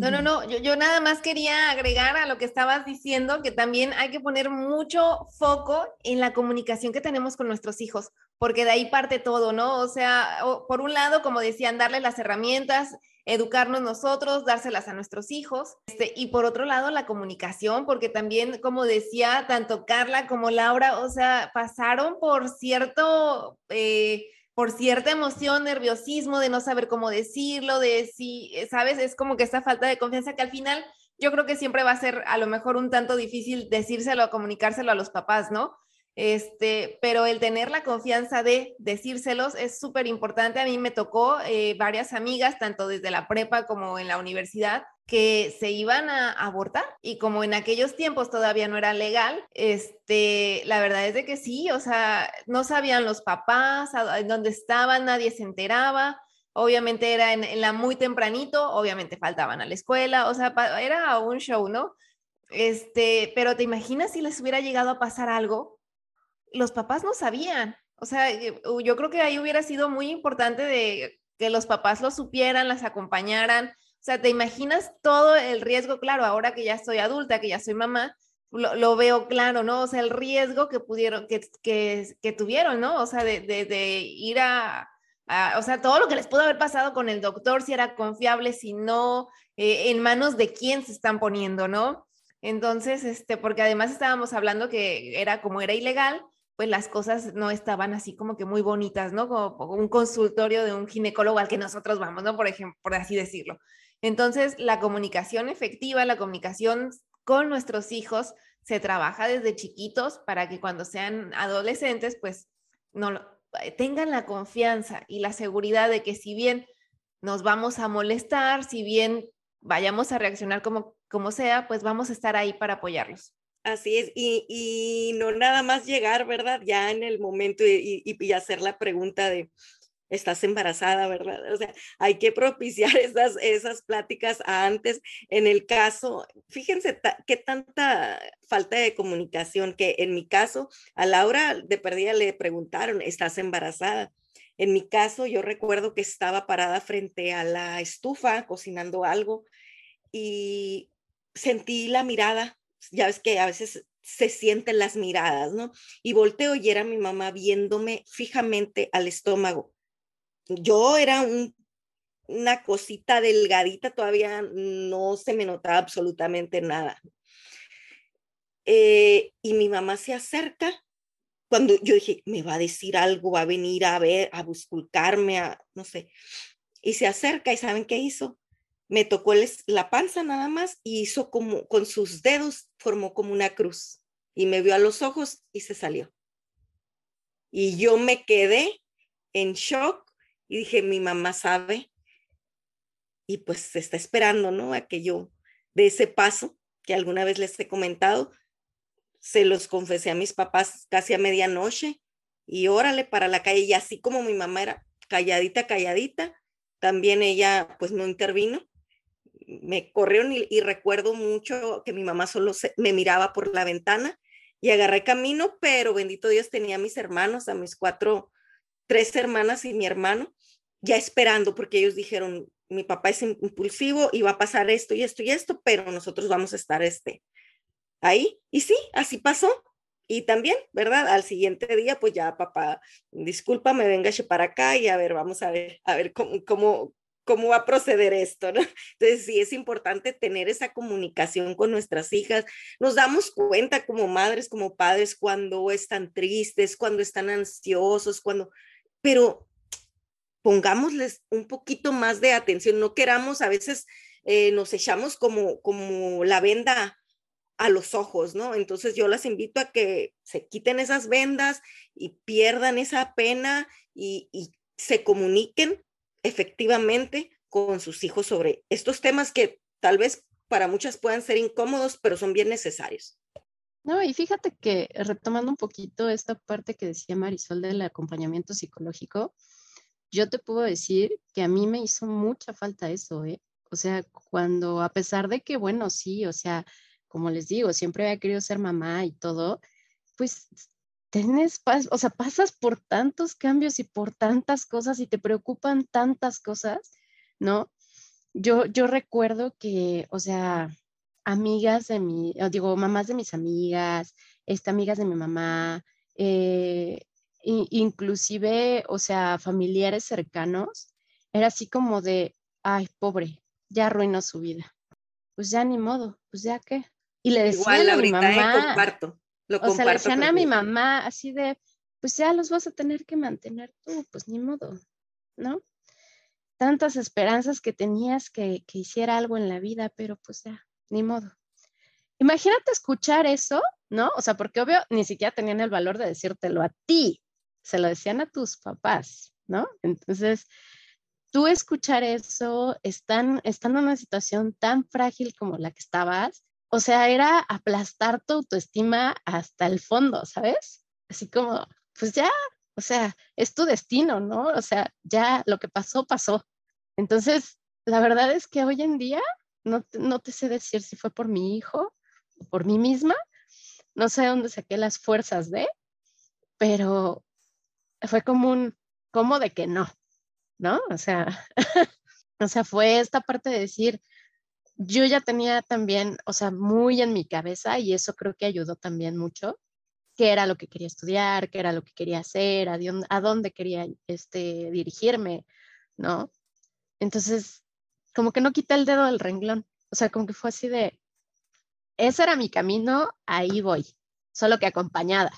[SPEAKER 3] No, no, no, yo, yo nada más quería agregar a lo que estabas diciendo que también hay que poner mucho foco en la comunicación que tenemos con nuestros hijos, porque de ahí parte todo, ¿no? O sea, por un lado, como decían, darle las herramientas, educarnos nosotros, dárselas a nuestros hijos. Este, y por otro lado, la comunicación, porque también, como decía, tanto Carla como Laura, o sea, pasaron por cierto... Eh, por cierta emoción, nerviosismo de no saber cómo decirlo, de si, sabes, es como que esta falta de confianza que al final yo creo que siempre va a ser a lo mejor un tanto difícil decírselo comunicárselo a los papás, ¿no? Este, pero el tener la confianza de decírselos es súper importante. A mí me tocó eh, varias amigas, tanto desde la prepa como en la universidad, que se iban a abortar y como en aquellos tiempos todavía no era legal, este, la verdad es de que sí, o sea, no sabían los papás dónde estaban, nadie se enteraba. Obviamente era en, en la muy tempranito, obviamente faltaban a la escuela, o sea, era un show, ¿no? Este, pero te imaginas si les hubiera llegado a pasar algo, los papás no sabían. O sea, eh, yo creo que ahí hubiera sido muy importante de que los papás lo supieran, las acompañaran. O sea, te imaginas todo el riesgo, claro, ahora que ya soy adulta, que ya soy mamá, lo, veo claro, ¿no? O sea, el riesgo que pudieron, que, que, tuvieron, ¿no? O sea, de, de, ir a, o sea, todo lo que les pudo haber pasado con el doctor, si era confiable, si no, eh, en manos de quién se están poniendo, ¿no? Entonces, este, porque además estábamos hablando que era como era ilegal, pues las cosas no estaban así como que muy bonitas, ¿no? Como un consultorio de un ginecólogo al que nosotros vamos, ¿no? Por ejemplo, por así decirlo. Entonces, la comunicación efectiva, la comunicación con nuestros hijos se trabaja desde chiquitos para que cuando sean adolescentes, pues no eh, tengan la confianza y la seguridad de que si bien nos vamos a molestar, si bien vayamos a reaccionar como, como sea, pues vamos a estar ahí para apoyarlos.
[SPEAKER 2] Así es, y, no nada más llegar, ¿verdad? Ya en el momento y, y, hacer la pregunta de, ¿estás embarazada, verdad? O sea, hay que propiciar esas, esas pláticas antes. En el caso, fíjense qué tanta falta de comunicación que en mi caso, a Laura de perdida le preguntaron, ¿estás embarazada? En mi caso, yo recuerdo que estaba parada frente a la estufa cocinando algo y sentí la mirada ya ves que a veces se sienten las miradas, ¿no? Y volteo y era mi mamá viéndome fijamente al estómago. Yo era una cosita delgadita, todavía no se me notaba absolutamente nada. Eh, y mi mamá se acerca cuando yo dije, me va a decir algo, va a venir a ver, a buscarme, a no sé. Y se acerca y ¿saben qué hizo? Me tocó la panza nada más y hizo como con sus dedos, formó como una cruz y me vio a los ojos y se salió. Y yo me quedé en shock y dije, mi mamá sabe y pues está esperando, ¿no? A que yo de ese paso que alguna vez les he comentado, se los confesé a mis papás casi a medianoche y órale para la calle y así como mi mamá era calladita, calladita, también ella pues no intervino me corrieron y, recuerdo mucho que mi mamá solo me miraba por la ventana y agarré camino, pero bendito Dios tenía a mis hermanos, a mis cuatro, tres hermanas y mi hermano, ya esperando porque ellos dijeron, mi papá es impulsivo y va a pasar esto y esto y esto, pero nosotros vamos a estar este, ahí. Y sí, así pasó. Y también, ¿verdad? Al siguiente día, pues ya papá, discúlpame, venga para acá y a ver, vamos a ver, a ver cómo, cómo, cómo va a proceder esto, ¿no? Entonces sí es importante tener esa comunicación con nuestras hijas. Nos damos cuenta como madres, como padres, cuando están tristes, cuando están ansiosos, cuando, pero pongámosles un poquito más de atención, no queramos, a veces eh, nos echamos como, como la venda a los ojos, ¿no? Entonces yo las invito a que se quiten esas vendas y pierdan esa pena y, y se comuniquen efectivamente con sus hijos sobre estos temas que tal vez para muchas puedan ser incómodos, pero son bien necesarios.
[SPEAKER 4] No, y fíjate que retomando un poquito esta parte que decía Marisol del acompañamiento psicológico, yo te puedo decir que a mí me hizo mucha falta eso, ¿eh? O sea, cuando a pesar de que, bueno, sí, o sea, como les digo, siempre había querido ser mamá y todo, pues tienes, o sea, pasas por tantos cambios y por tantas cosas y te preocupan tantas cosas, ¿no? Yo, yo recuerdo que, o sea, amigas de mi, digo, mamás de mis amigas, este, amigas de mi mamá, eh, inclusive, o sea, familiares cercanos, era así como de, ay, pobre, ya arruinó su vida. Pues ya ni modo, pues ya qué. Y le decían a mi ¿eh? mamá,
[SPEAKER 2] comparto, lo
[SPEAKER 4] o sea, le decían a mi mamá así de, pues ya los vas a tener que mantener tú, pues ni modo, ¿no? Tantas esperanzas que tenías que, que hiciera algo en la vida, pero pues ya, ni modo. Imagínate escuchar eso, ¿no? O sea, porque obvio ni siquiera tenían el valor de decírtelo a ti, se lo decían a tus papás, ¿no? Entonces, tú escuchar eso, están, estando en una situación tan frágil como la que estabas, o sea, era aplastar tu autoestima hasta el fondo, ¿sabes? Así como, pues ya, o sea, es tu destino, ¿no? O sea, ya lo que pasó, pasó. Entonces, la verdad es que hoy en día no, no te sé decir si fue por mi hijo o por mí misma, no sé dónde saqué las fuerzas de, pero fue como un, como de que no, ¿no? O sea, o sea, fue esta parte de decir, yo ya tenía también, o sea, muy en mi cabeza y eso creo que ayudó también mucho, qué era lo que quería estudiar, qué era lo que quería hacer, a, a dónde quería este, dirigirme, ¿no? Entonces, como que no quité el dedo del renglón, o sea, como que fue así de, ese era mi camino, ahí voy, solo que acompañada,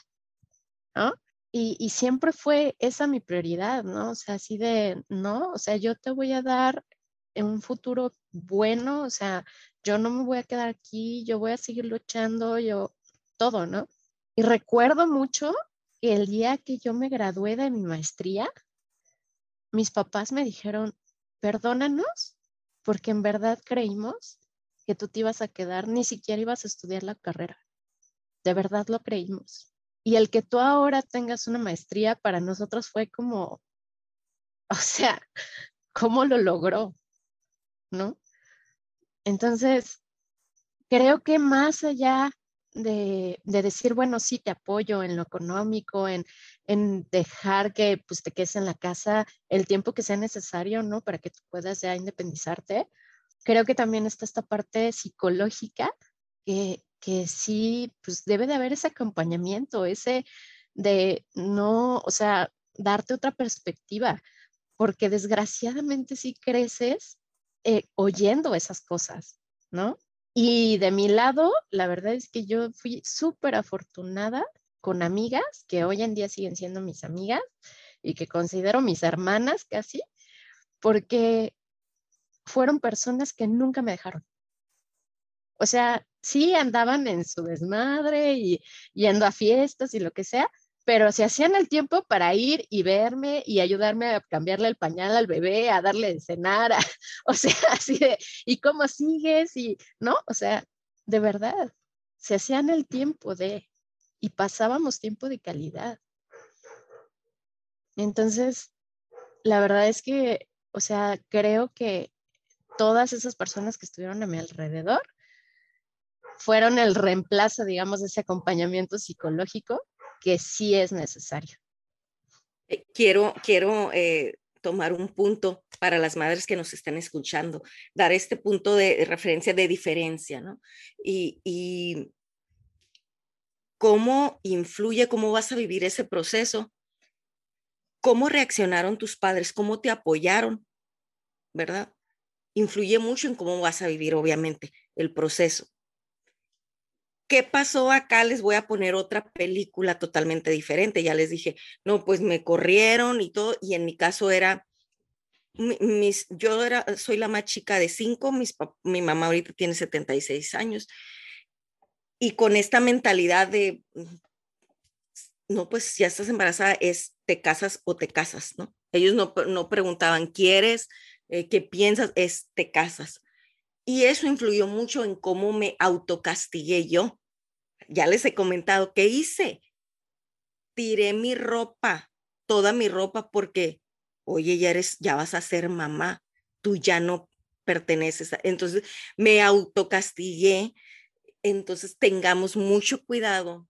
[SPEAKER 4] ¿no? Y, y, siempre fue esa mi prioridad, ¿no? O sea, así de, no, o sea, yo te voy a dar un futuro bueno, o sea, yo no me voy a quedar aquí, yo voy a seguir luchando, yo, todo, ¿no? Y recuerdo mucho que el día que yo me gradué de mi maestría, mis papás me dijeron, perdónanos, porque en verdad creímos que tú te ibas a quedar, ni siquiera ibas a estudiar la carrera. De verdad lo creímos. Y el que tú ahora tengas una maestría para nosotros fue como, o sea, ¿cómo lo logró? ¿no? Entonces, creo que más allá de, decir, bueno, sí, te apoyo en lo económico, en, en, dejar que pues, te quedes en la casa el tiempo que sea necesario, ¿no? Para que tú puedas ya independizarte. Creo que también está esta parte psicológica que, que sí, pues debe de haber ese acompañamiento, ese de no, o sea, darte otra perspectiva, porque desgraciadamente si creces eh, oyendo esas cosas, ¿no? Y de mi lado, la verdad es que yo fui súper afortunada con amigas que hoy en día siguen siendo mis amigas y que considero mis hermanas casi, porque fueron personas que nunca me dejaron. O sea, sí andaban en su desmadre y yendo a fiestas y lo que sea, pero se hacían el tiempo para ir y verme y ayudarme a cambiarle el pañal al bebé, a darle de cenar, o sea, así de, ¿y cómo sigues? Y, ¿no? O sea, de verdad, se hacían el tiempo de, y pasábamos tiempo de calidad. Entonces, la verdad es que, o sea, creo que todas esas personas que estuvieron a mi alrededor fueron el reemplazo, digamos, de ese acompañamiento psicológico que sí es necesario.
[SPEAKER 2] Eh, quiero, quiero eh, tomar un punto para las madres que nos están escuchando, dar este punto de referencia de diferencia, ¿no? Y, y cómo influye, cómo vas a vivir ese proceso, cómo reaccionaron tus padres, cómo te apoyaron, ¿verdad? Influye mucho en cómo vas a vivir, obviamente, el proceso. ¿Qué pasó acá? Les voy a poner otra película totalmente diferente. Ya les dije, no, pues me corrieron y todo, y en mi caso era, mis, yo era, soy la más chica de cinco, mis, mi mamá ahorita tiene 76 años, y con esta mentalidad de, mm, no, pues ya estás embarazada, es te casas o te casas, ¿no? Ellos no, no preguntaban, ¿quieres? Eh, ¿Qué piensas? Es te casas. Y eso influyó mucho en cómo me autocastigué yo. Ya les he comentado, ¿qué hice? Tiré mi ropa, toda mi ropa, porque, oye, ya eres, ya vas a ser mamá, tú ya no perteneces. entonces me autocastigué. Entonces tengamos mucho cuidado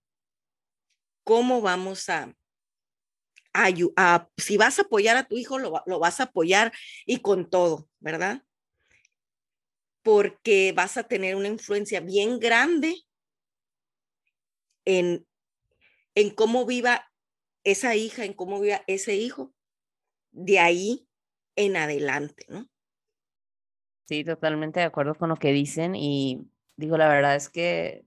[SPEAKER 2] cómo vamos a, a, si vas a apoyar a tu hijo, lo, lo vas a apoyar y con todo, ¿verdad? Porque vas a tener una influencia bien grande en, en cómo viva esa hija, en cómo viva ese hijo, de ahí en adelante, ¿no?
[SPEAKER 1] Sí, totalmente de acuerdo con lo que dicen y digo, la verdad es que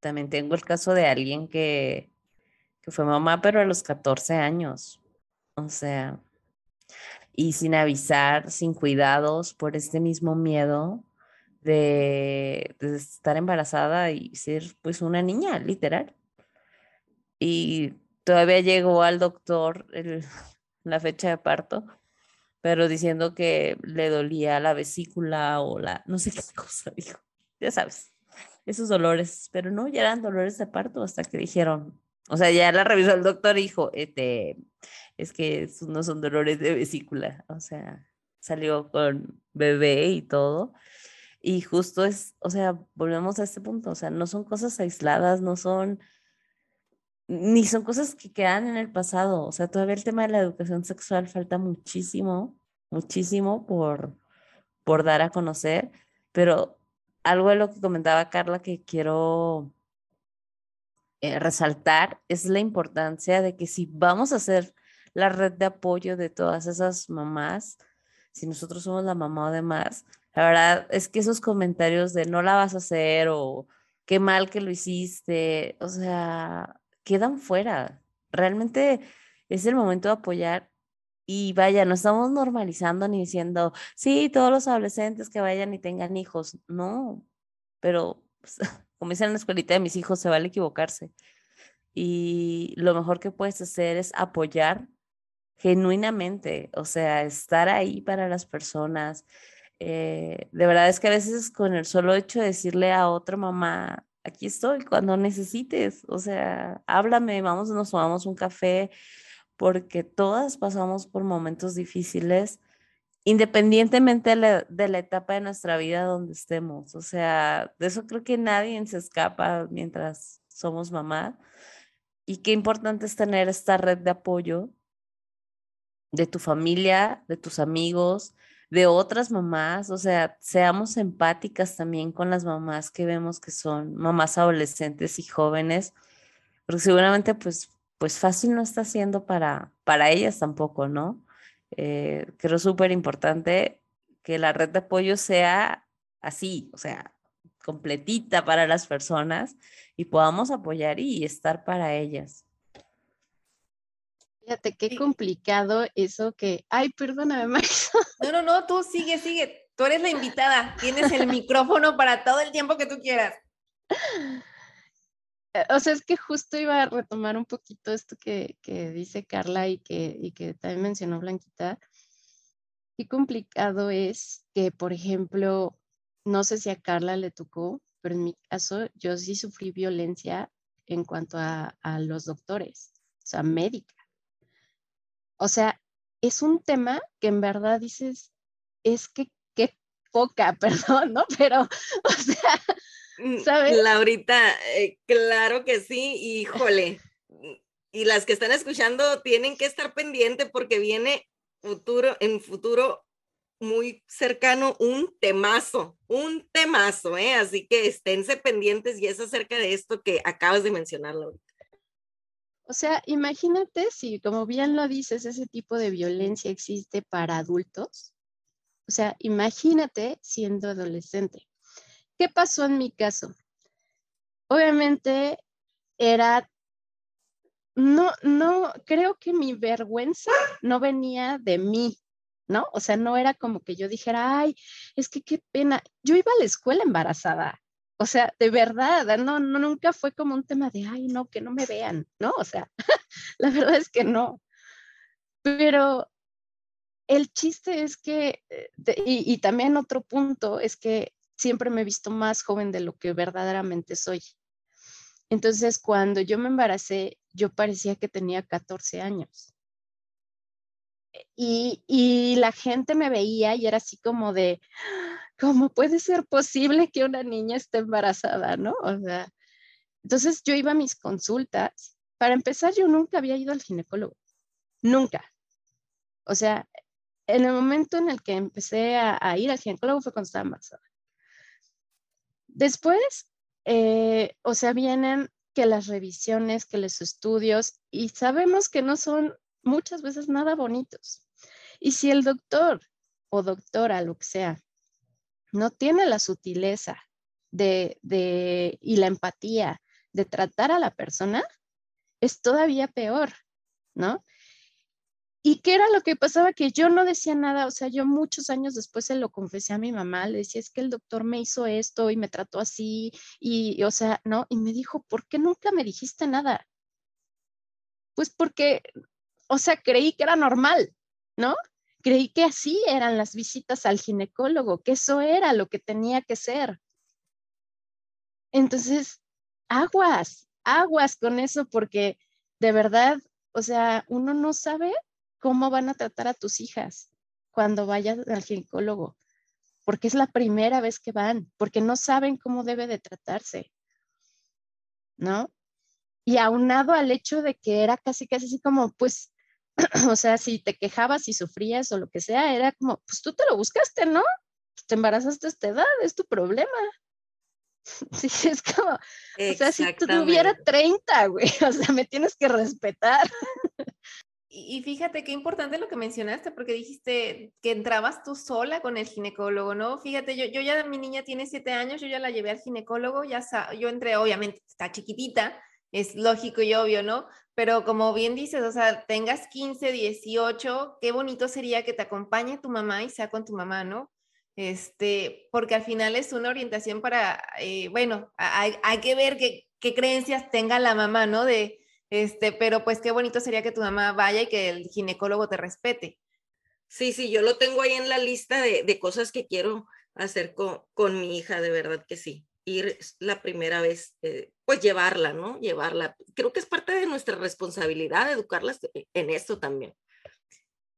[SPEAKER 1] también tengo el caso de alguien que, que fue mamá, pero a los 14 años. O sea, y sin avisar, sin cuidados, por este mismo miedo de, estar embarazada y ser pues una niña, literal. Y todavía llegó al doctor la fecha de parto, pero diciendo que le dolía la vesícula o la, no sé qué cosa dijo, ya sabes, esos dolores, pero no, ya eran dolores de parto hasta que dijeron, o sea, ya la revisó el doctor y dijo, este, es que no son dolores de vesícula. O sea, salió con bebé y todo. Y justo es, o sea, volvemos a este punto, o sea, no son cosas aisladas, no son, ni son cosas que quedan en el pasado. O sea, todavía el tema de la educación sexual falta muchísimo, muchísimo por, por dar a conocer, pero algo de lo que comentaba Carla que quiero eh, resaltar es la importancia de que si vamos a hacer la red de apoyo de todas esas mamás, si nosotros somos la mamá o demás, la verdad es que esos comentarios de no la vas a hacer o qué mal que lo hiciste, o sea, quedan fuera. Realmente es el momento de apoyar y vaya, no estamos normalizando ni diciendo, sí, todos los adolescentes que vayan y tengan hijos. No, pero pues, como dicen en la escuelita de mis hijos, se vale equivocarse. Y lo mejor que puedes hacer es apoyar genuinamente, o sea, estar ahí para las personas. Eh, de verdad es que a veces con el solo hecho de decirle a otra mamá, aquí estoy cuando necesites, o sea, háblame, vamos, nos tomamos un café, porque todas pasamos por momentos difíciles independientemente de la, etapa de nuestra vida donde estemos. O sea, de eso creo que nadie se escapa mientras somos mamá. Y qué importante es tener esta red de apoyo de tu familia, de tus amigos, de otras mamás. O sea, seamos empáticas también con las mamás que vemos que son mamás adolescentes y jóvenes, porque seguramente pues, pues fácil no está siendo para, para ellas tampoco, ¿no? eh, creo súper importante que la red de apoyo sea así, o sea, completita para las personas y podamos apoyar y estar para ellas.
[SPEAKER 4] Fíjate qué complicado eso que, ay, perdóname, Max.
[SPEAKER 3] No, no, no, tú sigue, sigue. Tú eres la invitada. Tienes el micrófono para todo el tiempo que tú quieras.
[SPEAKER 4] Eh, o sea, es que justo iba a retomar un poquito esto que, dice Carla y que, y que también mencionó Blanquita. Qué complicado es que, por ejemplo, no sé si a Carla le tocó, pero en mi caso yo sí sufrí violencia en cuanto a, a los doctores, o sea, médica. O sea, es un tema que en verdad dices, es que qué poca, perdón, ¿no? Pero, o sea,
[SPEAKER 2] Mm, ¿sabes? Laurita, eh, claro que sí, híjole. Y las que están escuchando tienen que estar pendientes porque viene futuro, en futuro muy cercano un temazo, un temazo, ¿eh? Así que esténse pendientes y es acerca de esto que acabas de mencionar, Laurita.
[SPEAKER 4] O sea, imagínate si, como bien lo dices, ese tipo de violencia existe para adultos. O sea, imagínate siendo adolescente. ¿Qué pasó en mi caso? Obviamente era, no, no, creo que mi vergüenza no venía de mí, ¿no? O sea, no era como que yo dijera, ay, es que qué pena. Yo iba a la escuela embarazada. O sea, de verdad, no, no, nunca fue como un tema de, ay, no, que no me vean, ¿no? O sea, la verdad es que no. Pero el chiste es que, eh, y, y también otro punto es que siempre me he visto más joven de lo que verdaderamente soy. Entonces, cuando yo me embaracé, yo parecía que tenía 14 años. Y, y, la gente me veía y era así como de, ¿cómo puede ser posible que una niña esté embarazada, no? O sea, entonces yo iba a mis consultas. Para empezar, yo nunca había ido al ginecólogo, nunca. O sea, en el momento en el que empecé a, ir al ginecólogo fue cuando estaba embarazada. Después, eh, o sea, vienen que las revisiones, que los estudios, y sabemos que no son muchas veces nada bonitos. Y si el doctor o doctora, lo que sea, no tiene la sutileza de, de, y la empatía de tratar a la persona, es todavía peor, ¿no? ¿Y qué era lo que pasaba? Que yo no decía nada, o sea, yo muchos años después se lo confesé a mi mamá, le decía, es que el doctor me hizo esto y me trató así, y, o sea, ¿no? Y me dijo, ¿por qué nunca me dijiste nada? Pues porque, o sea, creí que era normal, ¿no? Creí que así eran las visitas al ginecólogo, que eso era lo que tenía que ser. Entonces, aguas, aguas con eso, porque de verdad, o sea, uno no sabe cómo van a tratar a tus hijas cuando vayas al ginecólogo, porque es la primera vez que van, porque no saben cómo debe de tratarse, ¿no? Y aunado al hecho de que era casi, casi así como, pues, o sea, si te quejabas y sufrías o lo que sea, era como, pues tú te lo buscaste, ¿no? Te embarazaste a esta edad, es tu problema. Sí, es como, o sea, si tuviera 30, güey, o sea, me tienes que respetar.
[SPEAKER 3] Y fíjate qué importante lo que mencionaste, porque dijiste que entrabas tú sola con el ginecólogo, ¿no? Fíjate, yo, yo ya, mi niña tiene siete años, yo ya la llevé al ginecólogo, ya yo entré, obviamente, está chiquitita, es lógico y obvio, ¿no? Pero como bien dices, o sea, tengas 15, 18, qué bonito sería que te acompañe tu mamá y sea con tu mamá, ¿no? Este, porque al final es una orientación para, eh, bueno, hay, que ver qué, qué, creencias tenga la mamá, ¿no? De, este, pero pues qué bonito sería que tu mamá vaya y que el ginecólogo te respete.
[SPEAKER 2] Sí, sí, yo lo tengo ahí en la lista de, de cosas que quiero hacer con, con mi hija, de verdad que sí ir la primera vez, eh, pues llevarla, ¿no? Llevarla. Creo que es parte de nuestra responsabilidad educarlas e, en esto también.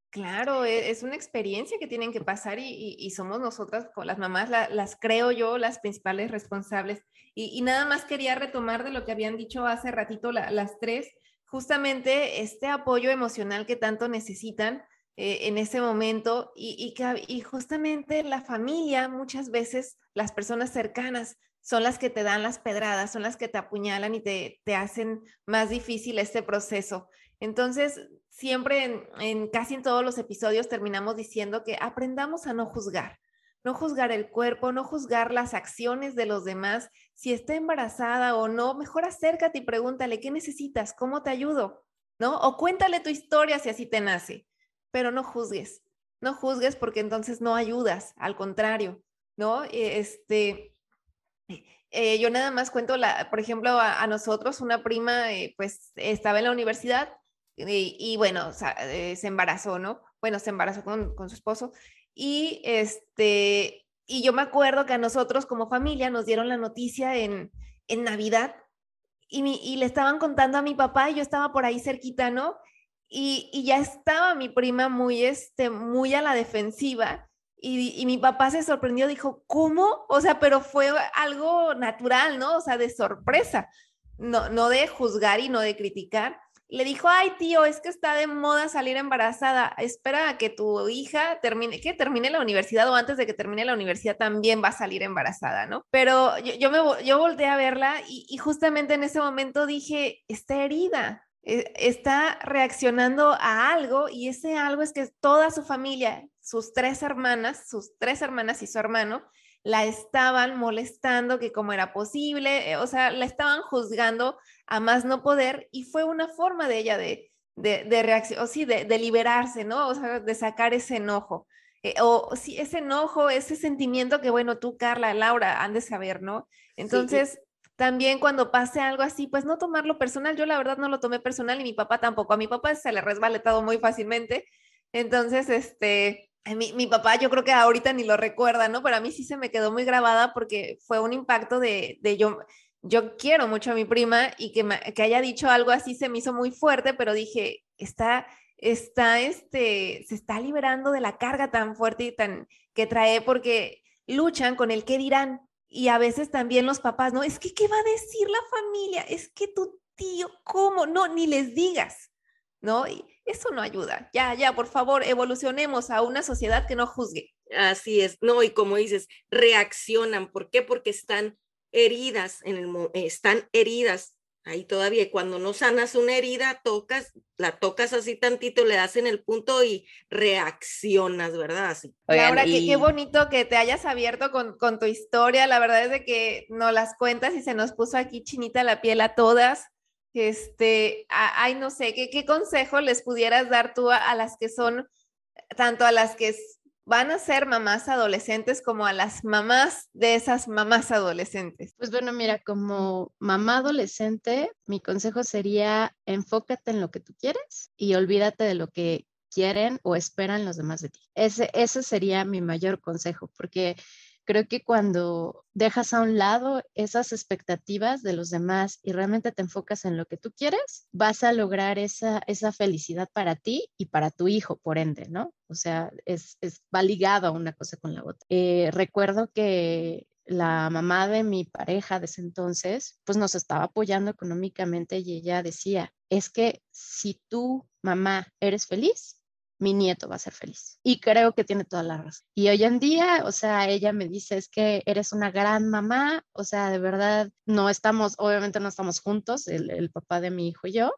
[SPEAKER 3] Claro, e, es una experiencia que tienen que pasar y, somos nosotras, las mamás, las creo yo, las principales responsables. Y, nada más quería retomar de lo que habían dicho hace ratito las tres, justamente este apoyo emocional que tanto necesitan eh, en ese momento y, y justamente la familia, muchas veces las personas cercanas son las que te dan las pedradas, son las que te apuñalan y te, te hacen más difícil este proceso. Entonces, siempre en, casi en todos los episodios terminamos diciendo que aprendamos a no juzgar, no juzgar el cuerpo, no juzgar las acciones de los demás, si está embarazada o no, mejor acércate y pregúntale, ¿qué necesitas? ¿Cómo te ayudo? ¿No? O cuéntale tu historia si así te nace, pero no juzgues, no juzgues porque entonces no ayudas, al contrario, ¿no? Este, eh, yo nada más cuento, la, por ejemplo, a, nosotros, una prima, eh, pues estaba en la universidad y, bueno, eh, se embarazó, ¿no? Bueno, se embarazó con, con, su esposo y este, y yo me acuerdo que a nosotros como familia nos dieron la noticia en, en Navidad y, y, le estaban contando a mi papá y yo estaba por ahí cerquita, ¿no? Y, y ya estaba mi prima muy, este, muy a la defensiva y, mi papá se sorprendió, dijo, ¿cómo? O sea, pero fue algo natural, ¿no? O sea, de sorpresa, no, no de juzgar y no de criticar. Le dijo, ay tío, es que está de moda salir embarazada, espera que tu hija termine, que termine la universidad o antes de que termine la universidad también va a salir embarazada, ¿no? Pero yo, yo me, yo volteé a verla y, justamente en ese momento dije, está herida, eh, está reaccionando a algo y ese algo es que toda su familia, sus tres hermanas, sus tres hermanas y su hermano, la estaban molestando, que cómo era posible, eh, o sea, la estaban juzgando a más no poder y fue una forma de ella de, de, reacción, o sí, de, liberarse, ¿no? O sea, de sacar ese enojo. eh, o sí, ese enojo, ese sentimiento que, bueno, tú, Carla, Laura, han de saber, ¿no? Entonces, también cuando pase algo así, pues no tomarlo personal. Yo la verdad no lo tomé personal y mi papá tampoco. A mi papá se le resbale todo muy fácilmente. Entonces, este, mi, papá yo creo que ahorita ni lo recuerda, ¿no? Pero a mí sí se me quedó muy grabada porque fue un impacto de, de yo, yo quiero mucho a mi prima y que, que haya dicho algo así se me hizo muy fuerte, pero dije, está, está, este, se está liberando de la carga tan fuerte y tan que trae porque luchan con el qué dirán. Y a veces también los papás, no, es que qué va a decir la familia, es que tu tío, ¿cómo? No, ni les digas, ¿no? Eso no ayuda. Ya, ya, por favor, evolucionemos a una sociedad que no juzgue.
[SPEAKER 2] Así es, no, y como dices, reaccionan. ¿Por qué? Porque están heridas, en el, están heridas ahí todavía. cuando no sanas una herida, tocas, la tocas así tantito, le das en el punto y reaccionas, ¿verdad? Así.
[SPEAKER 3] Laura, qué, bonito que te hayas abierto con, con, tu historia. La verdad es de que nos las cuentas y se nos puso aquí chinita la piel a todas. Este, ay, no sé, ¿qué, qué consejo les pudieras dar tú a, las que son, tanto a las que van a ser mamás adolescentes como a las mamás de esas mamás adolescentes?
[SPEAKER 4] Pues bueno, mira, como mamá adolescente, mi consejo sería enfócate en lo que tú quieres y olvídate de lo que quieren o esperan los demás de ti. Ese, ese sería mi mayor consejo, porque Creo que cuando dejas a un lado esas expectativas de los demás y realmente te enfocas en lo que tú quieres, vas a lograr esa, esa felicidad para ti y para tu hijo, por ende, ¿no? O sea, es, es va ligado a una cosa con la otra. Eh, recuerdo que la mamá de mi pareja de ese entonces, pues nos estaba apoyando económicamente y ella decía, es que si tú, mamá, eres feliz, mi nieto va a ser feliz. Y creo que tiene toda la razón. Y hoy en día, o sea, ella me dice, es que eres una gran mamá, o sea, de verdad, no estamos, obviamente no estamos juntos, el, papá de mi hijo y yo,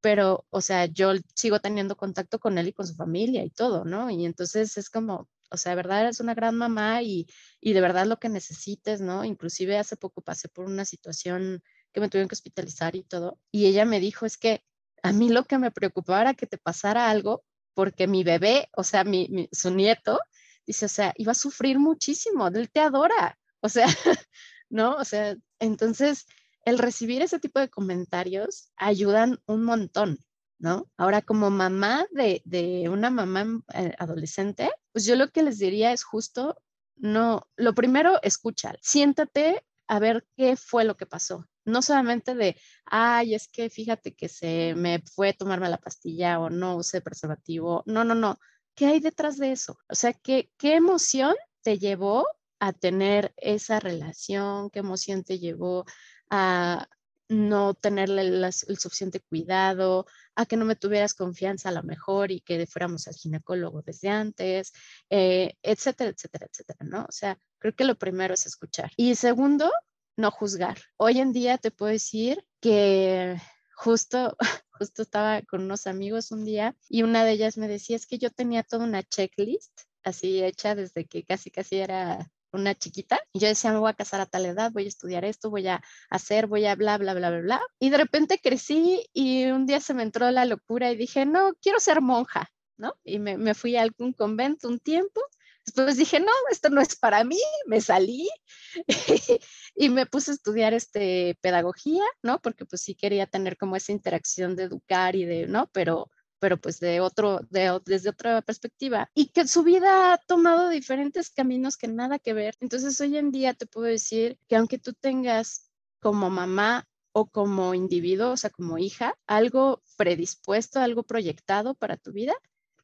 [SPEAKER 4] pero, o sea, yo sigo teniendo contacto con él y con su familia y todo, ¿no? Y entonces es como, o sea, de verdad eres una gran mamá y, y de verdad lo que necesites, ¿no? Inclusive hace poco pasé por una situación que me tuvieron que hospitalizar y todo, y ella me dijo, es que a mí lo que me preocupaba era que te pasara algo porque mi bebé, o sea, mi, su nieto, dice, o sea, iba a sufrir muchísimo, él te adora, o sea, ¿no? O sea, entonces, el recibir ese tipo de comentarios ayudan un montón, ¿no? Ahora, como mamá de, de una mamá eh, adolescente, pues yo lo que les diría es justo, no, lo primero, escucha, siéntate a ver qué fue lo que pasó no solamente de, ay, es que fíjate que se me fue tomarme la pastilla o no usé preservativo. No, no, no. ¿Qué hay detrás de eso? O sea, ¿qué, qué emoción te llevó a tener esa relación? ¿Qué emoción te llevó a no tenerle el, suficiente cuidado, a que no me tuvieras confianza a lo mejor y que fuéramos al ginecólogo desde antes, eh, etcétera, etcétera, etcétera, ¿no? O sea, creo que lo primero es escuchar. Y segundo, no juzgar. Hoy en día te puedo decir que justo, justo estaba con unos amigos un día y una de ellas me decía, es que yo tenía toda una checklist así hecha desde que casi, casi era una chiquita y yo decía, me voy a casar a tal edad, voy a estudiar esto, voy a hacer, voy a bla, bla, bla, bla, bla. Y de repente crecí y un día se me entró la locura y dije, no, quiero ser monja, ¿no? Y me, me fui a algún convento un tiempo Después dije, no, esto no es para mí, me salí y me puse a estudiar este, pedagogía, ¿no? Porque pues sí quería tener como esa interacción de educar y de, ¿no? Pero, pero pues de otro, de, desde otra perspectiva. Y que su vida ha tomado diferentes caminos que nada que ver. Entonces hoy en día te puedo decir que aunque tú tengas como mamá o como individuo, o sea, como hija, algo predispuesto, algo proyectado para tu vida,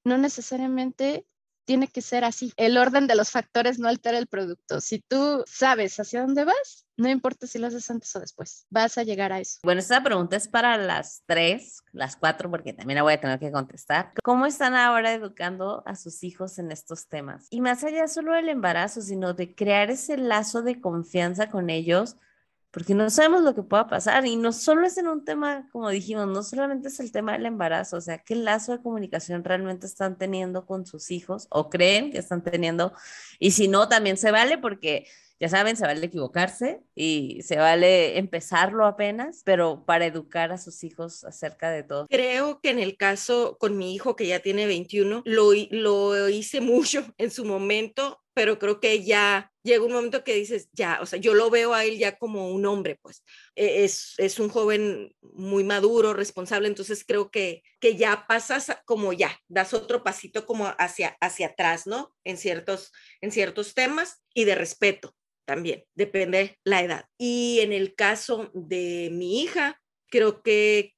[SPEAKER 4] no necesariamente tiene que ser así. El orden de los factores no altera el producto. Si tú sabes hacia dónde vas, no importa si lo haces antes o después, vas a llegar a eso.
[SPEAKER 1] Bueno, esta pregunta es para las tres, las cuatro, porque también la voy a tener que contestar. ¿Cómo están ahora educando a sus hijos en estos temas? Y más allá solo del embarazo, sino de crear ese lazo de confianza con ellos porque no sabemos lo que pueda pasar y no solo es en un tema, como dijimos, no solamente es el tema del embarazo, o sea, qué lazo de comunicación realmente están teniendo con sus hijos o creen que están teniendo y si no, también se vale porque ya saben, se vale equivocarse y se vale empezarlo apenas, pero para educar a sus hijos acerca de todo.
[SPEAKER 2] Creo que en el caso con mi hijo que ya tiene 21, lo, lo hice mucho en su momento pero creo que ya llega un momento que dices, ya, o sea, yo lo veo a él ya como un hombre, pues e-, es, es un joven muy maduro, responsable, entonces creo que, que ya pasas como ya, das otro pasito como hacia, hacia atrás, ¿no? En ciertos, en ciertos temas y de respeto también, depende la edad. Y en el caso de mi hija, creo que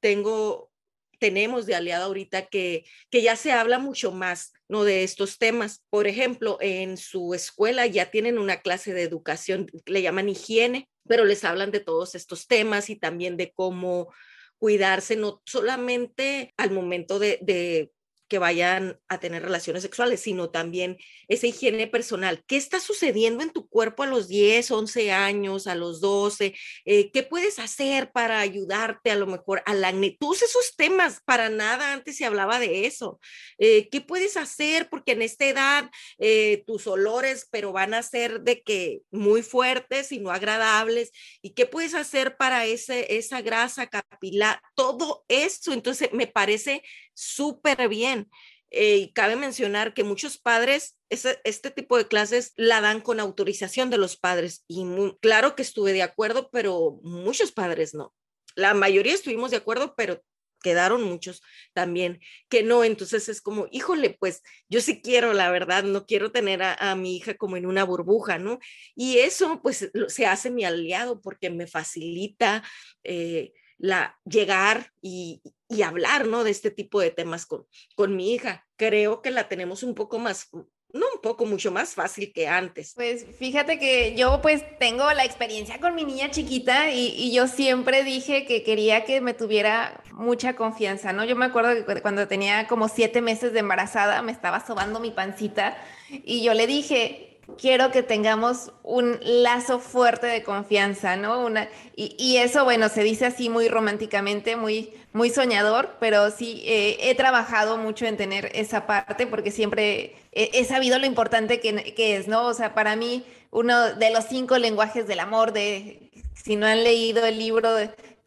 [SPEAKER 2] tengo tenemos de aliado ahorita que, que ya se habla mucho más ¿no? de estos temas. Por ejemplo, en su escuela ya tienen una clase de educación, le llaman higiene, pero les hablan de todos estos temas y también de cómo cuidarse, no solamente al momento de, de que vayan a tener relaciones sexuales, sino también esa higiene personal. ¿Qué está sucediendo en tu cuerpo a los 10, 11 años, a los 12? Eh, ¿Qué puedes hacer para ayudarte a lo mejor a la acné? Todos esos temas, para nada antes se hablaba de eso. Eh, ¿Qué puedes hacer? Porque en esta edad eh, tus olores, pero van a ser de que muy fuertes y no agradables. ¿Y qué puedes hacer para ese, esa grasa capilar? Todo eso. Entonces, me parece súper bien. Eh, y cabe mencionar que muchos padres, este tipo de clases la dan con autorización de los padres. Y claro que estuve de acuerdo, pero muchos padres no. La mayoría estuvimos de acuerdo, pero quedaron muchos también que no. Entonces es como, híjole, pues yo sí quiero, la verdad, no quiero tener a, mi hija como en una burbuja, ¿no? Y eso pues se hace mi aliado porque me facilita. Eh, la, llegar y, hablar, ¿no? De este tipo de temas con, con mi hija. Creo que la tenemos un poco más, no un poco, mucho más fácil que antes.
[SPEAKER 3] Pues fíjate que yo pues tengo la experiencia con mi niña chiquita y, y, yo siempre dije que quería que me tuviera mucha confianza, ¿no? Yo me acuerdo que cuando tenía como siete meses de embarazada me estaba sobando mi pancita y yo le dije, quiero que tengamos un lazo fuerte de confianza, ¿no? Una, y, eso, bueno, se dice así muy románticamente, muy, muy soñador, pero sí eh, he trabajado mucho en tener esa parte porque siempre he, sabido lo importante que, es, ¿no? O sea, para mí, uno de los cinco lenguajes del amor, de si no han leído el libro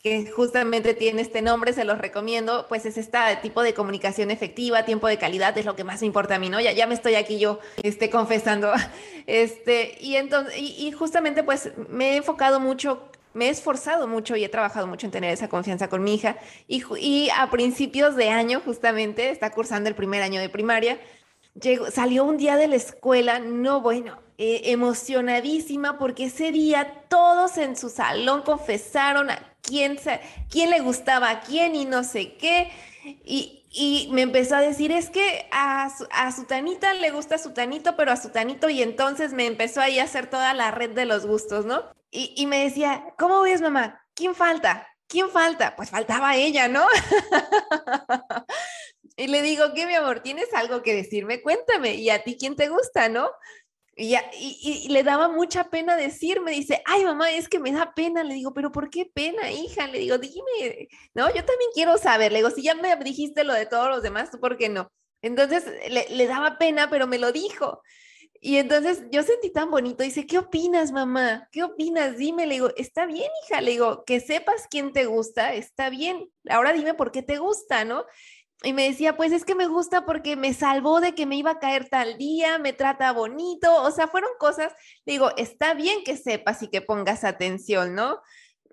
[SPEAKER 3] que justamente tiene este nombre, se los recomiendo, pues es este tipo de comunicación efectiva, tiempo de calidad, es lo que más me importa a mí, ¿no? Ya, ya me estoy aquí yo este, confesando. Este, y, entonces, y, justamente pues me he enfocado mucho me he esforzado mucho y he trabajado mucho en tener esa confianza con mi hija. Y, a principios de año, justamente, está cursando el primer año de primaria, llegó, salió un día de la escuela, no bueno, eh, emocionadísima porque ese día todos en su salón confesaron quién, quién le gustaba a quién y no sé qué. Y, me empezó a decir, es que a, a Sutanita le gusta Sutanito, pero a Sutanito, y entonces me empezó ahí a hacer toda la red de los gustos, ¿no? Y, y me decía, ¿cómo ves, mamá? ¿Quién falta? ¿Quién falta? Pues faltaba ella, ¿no? y le digo, ¿qué, mi amor? ¿Tienes algo que decirme? Cuéntame. ¿Y a ti quién te gusta, no? Y, le daba mucha pena decirme, dice, ay mamá, es que me da pena. Le digo, pero ¿por qué pena, hija? Le digo, dime, no, yo también quiero saber. Le digo, si ya me dijiste lo de todos los demás, ¿tú por qué no? Entonces le, le daba pena, pero me lo dijo. Y entonces yo sentí tan bonito. Dice, ¿qué opinas, mamá? ¿Qué opinas? Dime. Le digo, está bien, hija. Le digo, que sepas quién te gusta, está bien. Ahora dime por qué te gusta, ¿no? Y me decía, pues es que me gusta porque me salvó de que me iba a caer tal día, me trata bonito, o sea, fueron cosas, digo, está bien que sepas y que pongas atención, ¿no?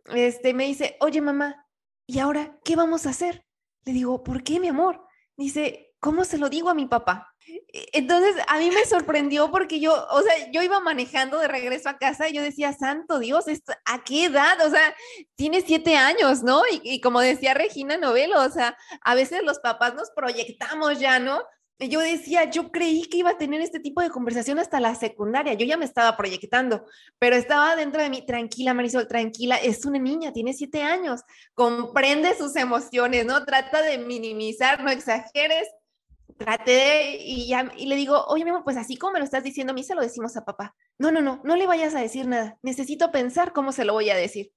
[SPEAKER 3] Este me dice, oye mamá, ¿y ahora qué vamos a hacer? Le digo, ¿por qué, mi amor? Dice, ¿cómo se lo digo a mi papá? E, entonces, a mí me sorprendió porque yo, o sea, yo iba manejando de regreso a casa y yo decía, santo Dios, ¿a qué edad? O sea, tiene siete años, ¿no? Y, como decía Regina Novelo, o sea, a veces los papás nos proyectamos ya, ¿no? Y yo decía, yo creí que iba a tener este tipo de conversación hasta la secundaria, yo ya me estaba proyectando, pero estaba dentro de mí, tranquila Marisol, tranquila, es una niña, tiene siete años, comprende sus emociones, ¿no? Trata de minimizar, no exageres, traté de, y, ya, y le digo, oye, mi amor, pues así como me lo estás diciendo, a mí se lo decimos a papá. no, no, no, no le vayas a decir nada. Necesito pensar cómo se lo voy a decir.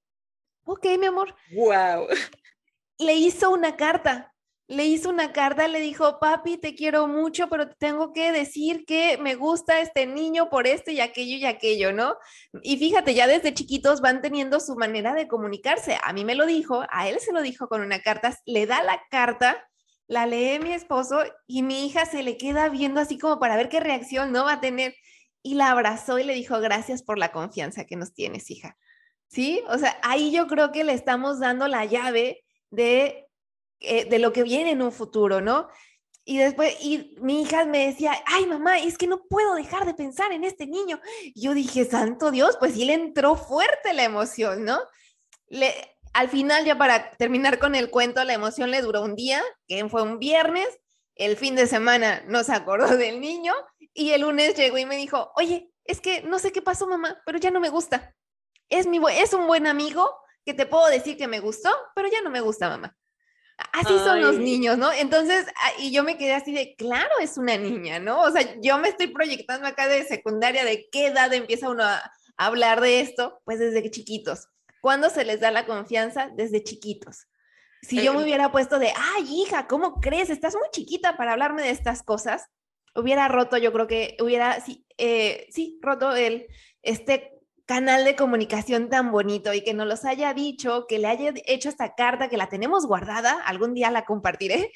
[SPEAKER 3] Ok, mi amor.
[SPEAKER 2] Wow.
[SPEAKER 3] Le hizo una carta le hizo una carta, le dijo, papi, te quiero mucho, pero tengo que decir que me gusta este niño por esto y aquello y aquello, ¿no? Y fíjate, ya desde chiquitos van teniendo su manera de comunicarse. A mí me lo dijo, a él se lo dijo con una carta, le da la carta, la lee mi esposo y mi hija se le queda viendo así como para ver qué reacción no va a tener. Y la abrazó y le dijo, gracias por la confianza que nos tienes, hija. ¿Sí? O sea, ahí yo creo que le estamos dando la llave de eh, de lo que viene en un futuro, ¿no? Y después, y mi hija me decía, ay mamá, es que no puedo dejar de pensar en este niño. Y yo dije, santo Dios, pues sí le entró fuerte la emoción, ¿no? Le, al final, ya para terminar con el cuento, la emoción le duró un día, que fue un viernes, el fin de semana no se acordó del niño y el lunes llegó y me dijo, oye, es que no sé qué pasó mamá, pero ya no me gusta. Es, mi, es un buen amigo que te puedo decir que me gustó, pero ya no me gusta mamá. Así son los niños, ¿no? Entonces, ah, y yo me quedé así de, claro, es una niña, ¿no? O sea, yo me estoy proyectando acá de secundaria, de qué edad empieza uno a, hablar de esto, pues desde chiquitos. ¿Cuándo se les da la confianza? Desde chiquitos. Si yo me eh, hubiera puesto de, ay, hija, ¿cómo crees? Estás muy chiquita para hablarme de estas cosas, hubiera roto, yo creo que hubiera, sí, eh, sí, roto el, este canal de comunicación tan bonito y que nos los haya dicho, que le haya hecho esta carta, que la tenemos guardada, algún día la compartiré,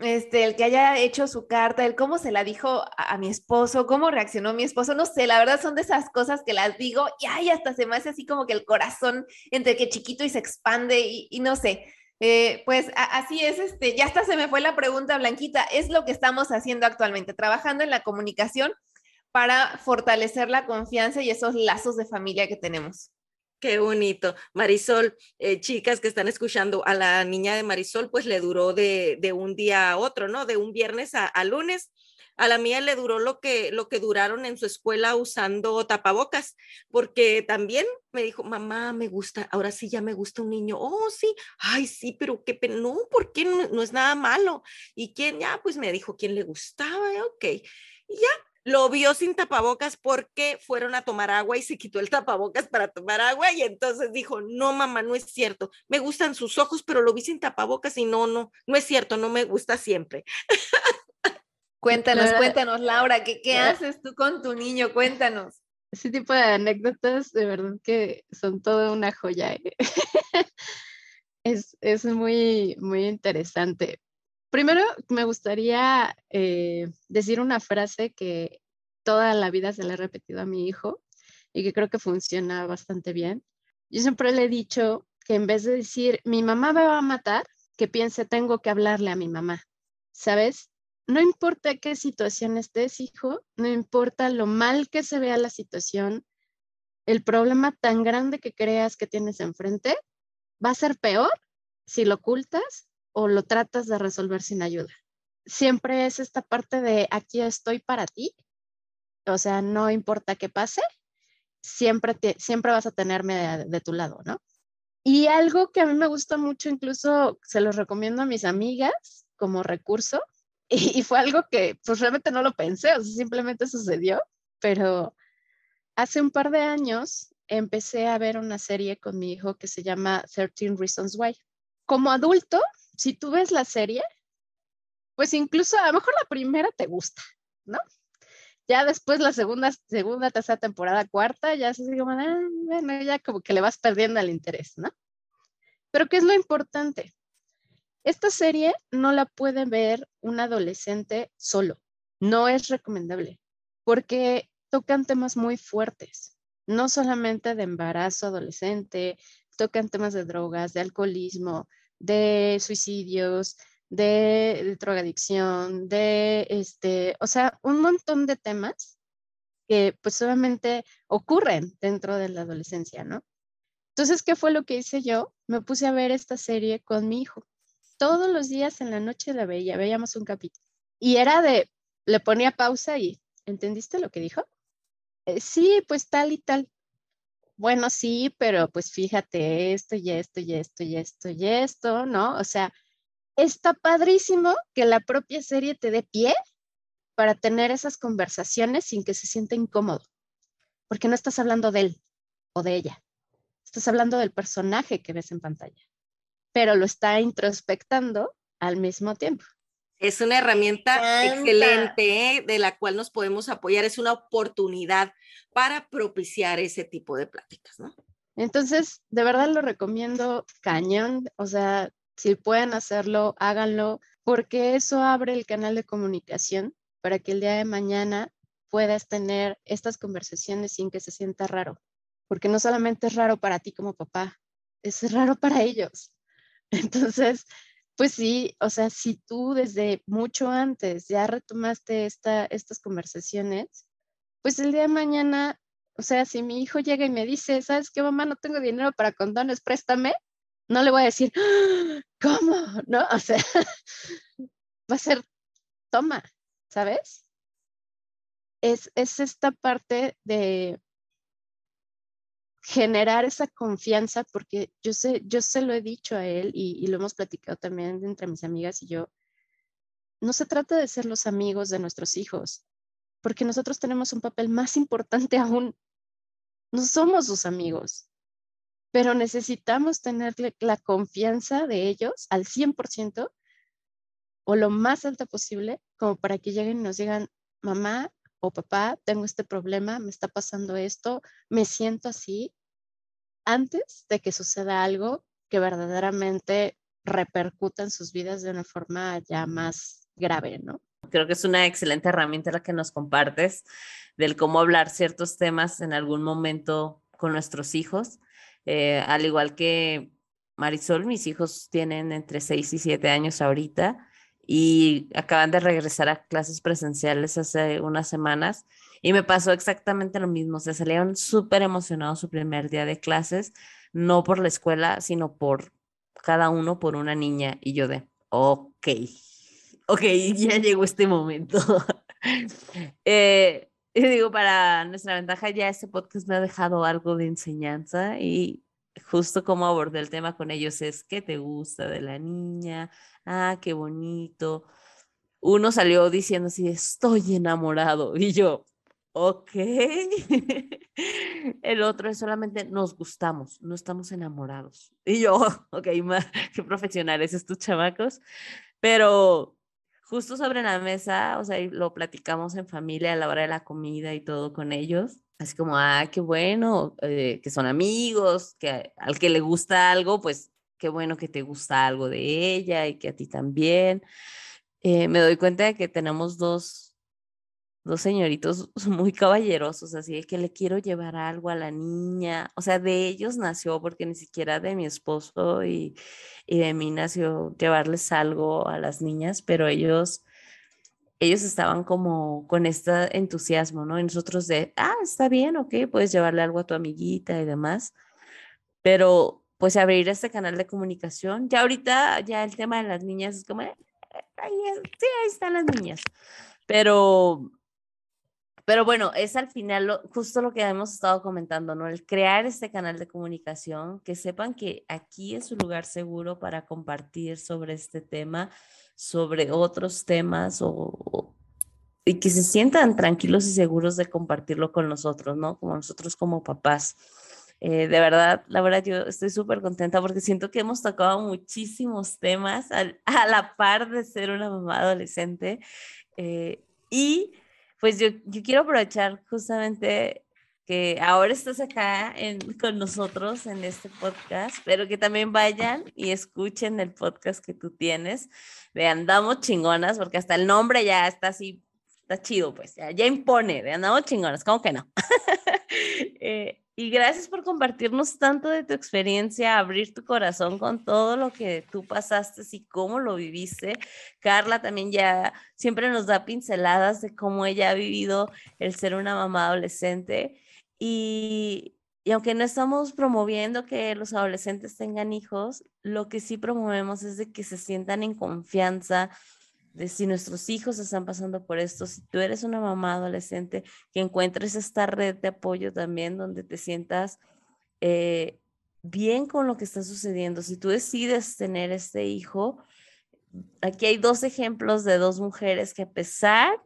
[SPEAKER 3] este, el que haya hecho su carta, el cómo se la dijo a, mi esposo, cómo reaccionó mi esposo, no sé, la verdad son de esas cosas que las digo y ay, hasta se me hace así como que el corazón entre que chiquito y se expande y, no sé. Eh, pues así es, este, ya hasta se me fue la pregunta, Blanquita, es lo que estamos haciendo actualmente, trabajando en la comunicación para fortalecer la confianza y esos lazos de familia que tenemos.
[SPEAKER 2] Qué bonito. Marisol, eh, chicas que están escuchando, a la niña de Marisol, pues le duró de, un día a otro, ¿no? De un viernes a, lunes. A la mía le duró lo que, lo que duraron en su escuela usando tapabocas, porque también me dijo, mamá, me gusta, ahora sí ya me gusta un niño. Oh, sí, ay, sí, pero qué pena, no, porque no, no es nada malo. ¿Y quién? Ya, pues me dijo quién le gustaba, ok. Y ya, lo vio sin tapabocas porque fueron a tomar agua y se quitó el tapabocas para tomar agua y entonces dijo, no mamá, no es cierto, me gustan sus ojos, pero lo vi sin tapabocas y no, no, no es cierto, no me gusta siempre.
[SPEAKER 3] Cuéntanos, cuéntanos, Laura, ¿qué, qué haces tú con tu niño? Cuéntanos.
[SPEAKER 4] Ese tipo de anécdotas, de verdad que son toda una joya. ¿eh? es, es muy, muy interesante. Primero, me gustaría eh, decir una frase que toda la vida se le he repetido a mi hijo y que creo que funciona bastante bien. Yo siempre le he dicho que en vez de decir, mi mamá me va a matar, que piense, tengo que hablarle a mi mamá. ¿Sabes? No importa qué situación estés, hijo, no importa lo mal que se vea la situación, el problema tan grande que creas que tienes enfrente va a ser peor si lo ocultas o lo tratas de resolver sin ayuda. Siempre es esta parte de aquí estoy para ti, o sea, no importa qué pase, siempre, siempre vas a tenerme de, tu lado, ¿no? Y algo que a mí me gusta mucho, incluso se los recomiendo a mis amigas como recurso, y, fue algo que pues realmente no lo pensé, o simplemente sucedió, pero hace un par de años empecé a ver una serie con mi hijo que se llama 13 Reasons Why. Como adulto, si tú ves la serie, pues incluso a lo mejor la primera te gusta, ¿no? Ya después la segunda, segunda, tercera temporada, cuarta, ya se como, ah, bueno, ya como que le vas perdiendo el interés, ¿no? Pero ¿qué es lo importante? Esta serie no la puede ver un adolescente solo. No es recomendable porque tocan temas muy fuertes, no solamente de embarazo adolescente, tocan temas de drogas, de alcoholismo, de suicidios, de, drogadicción, de, este, o sea, un montón de temas que pues solamente ocurren dentro de la adolescencia, ¿no? Entonces, ¿qué fue lo que hice yo? Me puse a ver esta serie con mi hijo. Todos los días en la noche la veía, veíamos un capítulo. Y era de, le ponía pausa y, ¿entendiste lo que dijo? Eh, sí, pues tal y tal bueno, sí, pero pues fíjate esto y esto y esto y esto y esto, ¿no? O sea, está padrísimo que la propia serie te dé pie para tener esas conversaciones sin que se sienta incómodo. porque no estás hablando de él o de ella, estás hablando del personaje que ves en pantalla, pero lo está introspectando al mismo tiempo.
[SPEAKER 2] Es una herramienta excelente ¿eh? de la cual nos podemos apoyar, es una oportunidad para propiciar ese tipo de pláticas, ¿no?
[SPEAKER 4] Entonces, de verdad lo recomiendo cañón, o sea, si pueden hacerlo, háganlo, porque eso abre el canal de comunicación para que el día de mañana puedas tener estas conversaciones sin que se sienta raro, porque no solamente es raro para ti como papá, es raro para ellos. Entonces, pues sí, o sea, si tú desde mucho antes ya retomaste esta, estas conversaciones, pues el día de mañana o sea, si mi hijo llega y me dice, ¿sabes qué, mamá? No tengo dinero para condones, préstame. No le voy a decir. ¿cómo? No, o sea, va a ser, toma, ¿sabes? Es, es esta parte de generar esa confianza, porque yo sé, yo se lo he dicho a él y, y lo hemos platicado también entre mis amigas y yo. No se trata de ser los amigos de nuestros hijos, porque nosotros tenemos un papel más importante aún no somos sus amigos, pero necesitamos tenerle la confianza de ellos al 100% o lo más alta posible, como para que lleguen y nos digan, mamá o papá, tengo este problema, me está pasando esto, me siento así, antes de que suceda algo que verdaderamente repercuta en sus vidas de una forma ya más grave, ¿no?
[SPEAKER 1] Creo que es una excelente herramienta la que nos compartes del cómo hablar ciertos temas en algún momento con nuestros hijos. Eh, al igual que Marisol, mis hijos tienen entre 6 y 7 años ahorita y acaban de regresar a clases presenciales hace unas semanas y me pasó exactamente lo mismo. Se salieron súper emocionados su primer día de clases, no por la escuela, sino por cada uno por una niña y yo de, ok, ok, ya llegó este momento. eh, y digo, para nuestra ventaja, ya este podcast me ha dejado algo de enseñanza y justo como abordé el tema con ellos es, ¿qué te gusta de la niña? Ah, qué bonito. Uno salió diciendo así, estoy enamorado. Y yo, ok. El otro es solamente nos gustamos, no estamos enamorados. Y yo, ok, qué profesionales estos chamacos. Pero justo sobre la mesa, o sea, lo platicamos en familia a la hora de la comida y todo con ellos. Así como, ah, qué bueno, eh, que son amigos, que al que le gusta algo, pues qué bueno que te gusta algo de ella y que a ti también. Eh, me doy cuenta de que tenemos dos dos señoritos muy caballerosos, así de que le quiero llevar algo a la niña. O sea, de ellos nació, porque ni siquiera de mi esposo y, y de mí nació llevarles algo a las niñas, pero ellos, ellos estaban como con este entusiasmo, ¿no? Y nosotros de, ah, está bien, ok, puedes llevarle algo a tu amiguita y demás. Pero pues abrir este canal de comunicación, ya ahorita ya el tema de las niñas es como, eh, ahí, sí, ahí están las niñas. Pero pero bueno, es al final justo lo que hemos estado comentando, ¿no? El crear este canal de comunicación, que sepan que aquí es un lugar seguro para compartir sobre este tema, sobre otros temas o, y que se sientan tranquilos y seguros de compartirlo con nosotros, ¿no? Como nosotros como papás. Eh, de verdad, la verdad, yo estoy súper contenta porque siento que hemos tocado muchísimos temas a la par de ser una mamá adolescente. Eh, y pues yo, yo quiero aprovechar justamente que ahora estás acá con nosotros en este podcast, pero que también vayan y escuchen el podcast que tú tienes de Andamos Chingonas, porque hasta el nombre ya está así, está chido, pues ya, ya impone, de Andamos Chingonas, ¿cómo que no? eh, y gracias por compartirnos tanto de tu experiencia, abrir tu corazón con todo lo que tú pasaste y cómo lo viviste. Carla también ya siempre nos da pinceladas de cómo ella ha vivido el ser una mamá adolescente. Y, aunque no estamos promoviendo que los adolescentes tengan hijos, lo que sí promovemos es de que se sientan en confianza, si nuestros hijos están pasando por esto, si tú eres una mamá adolescente, que encuentres esta red de apoyo también donde te sientas eh, bien con lo que está sucediendo. Si tú decides tener este hijo, aquí hay dos ejemplos de dos mujeres que a pesar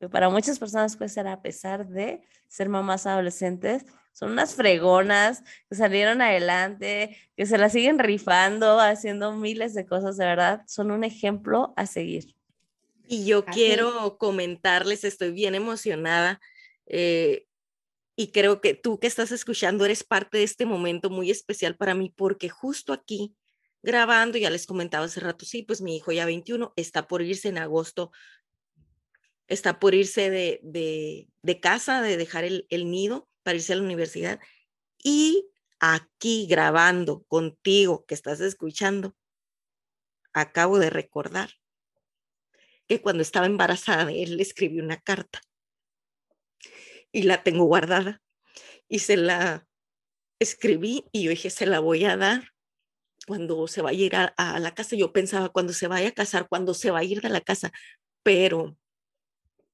[SPEAKER 1] que para muchas personas puede ser a pesar de ser mamás adolescentes, son unas fregonas que salieron adelante, que se la siguen rifando, haciendo miles de cosas, de verdad, son un ejemplo a seguir.
[SPEAKER 2] Y yo quiero comentarles, estoy bien emocionada eh, y creo que tú que estás escuchando eres parte de este momento muy especial para mí porque justo aquí grabando, ya les comentaba hace rato, sí, pues mi hijo ya 21 está por irse en agosto, está por irse de, de, casa, de dejar el, el nido para irse a la universidad. Y aquí grabando contigo que estás escuchando, acabo de recordar que cuando estaba embarazada de él le escribí una carta y la tengo guardada y se la escribí y yo dije, se la voy a dar cuando se vaya a ir a, la casa. Yo pensaba, cuando se vaya a casar, cuando se va a ir de la casa, pero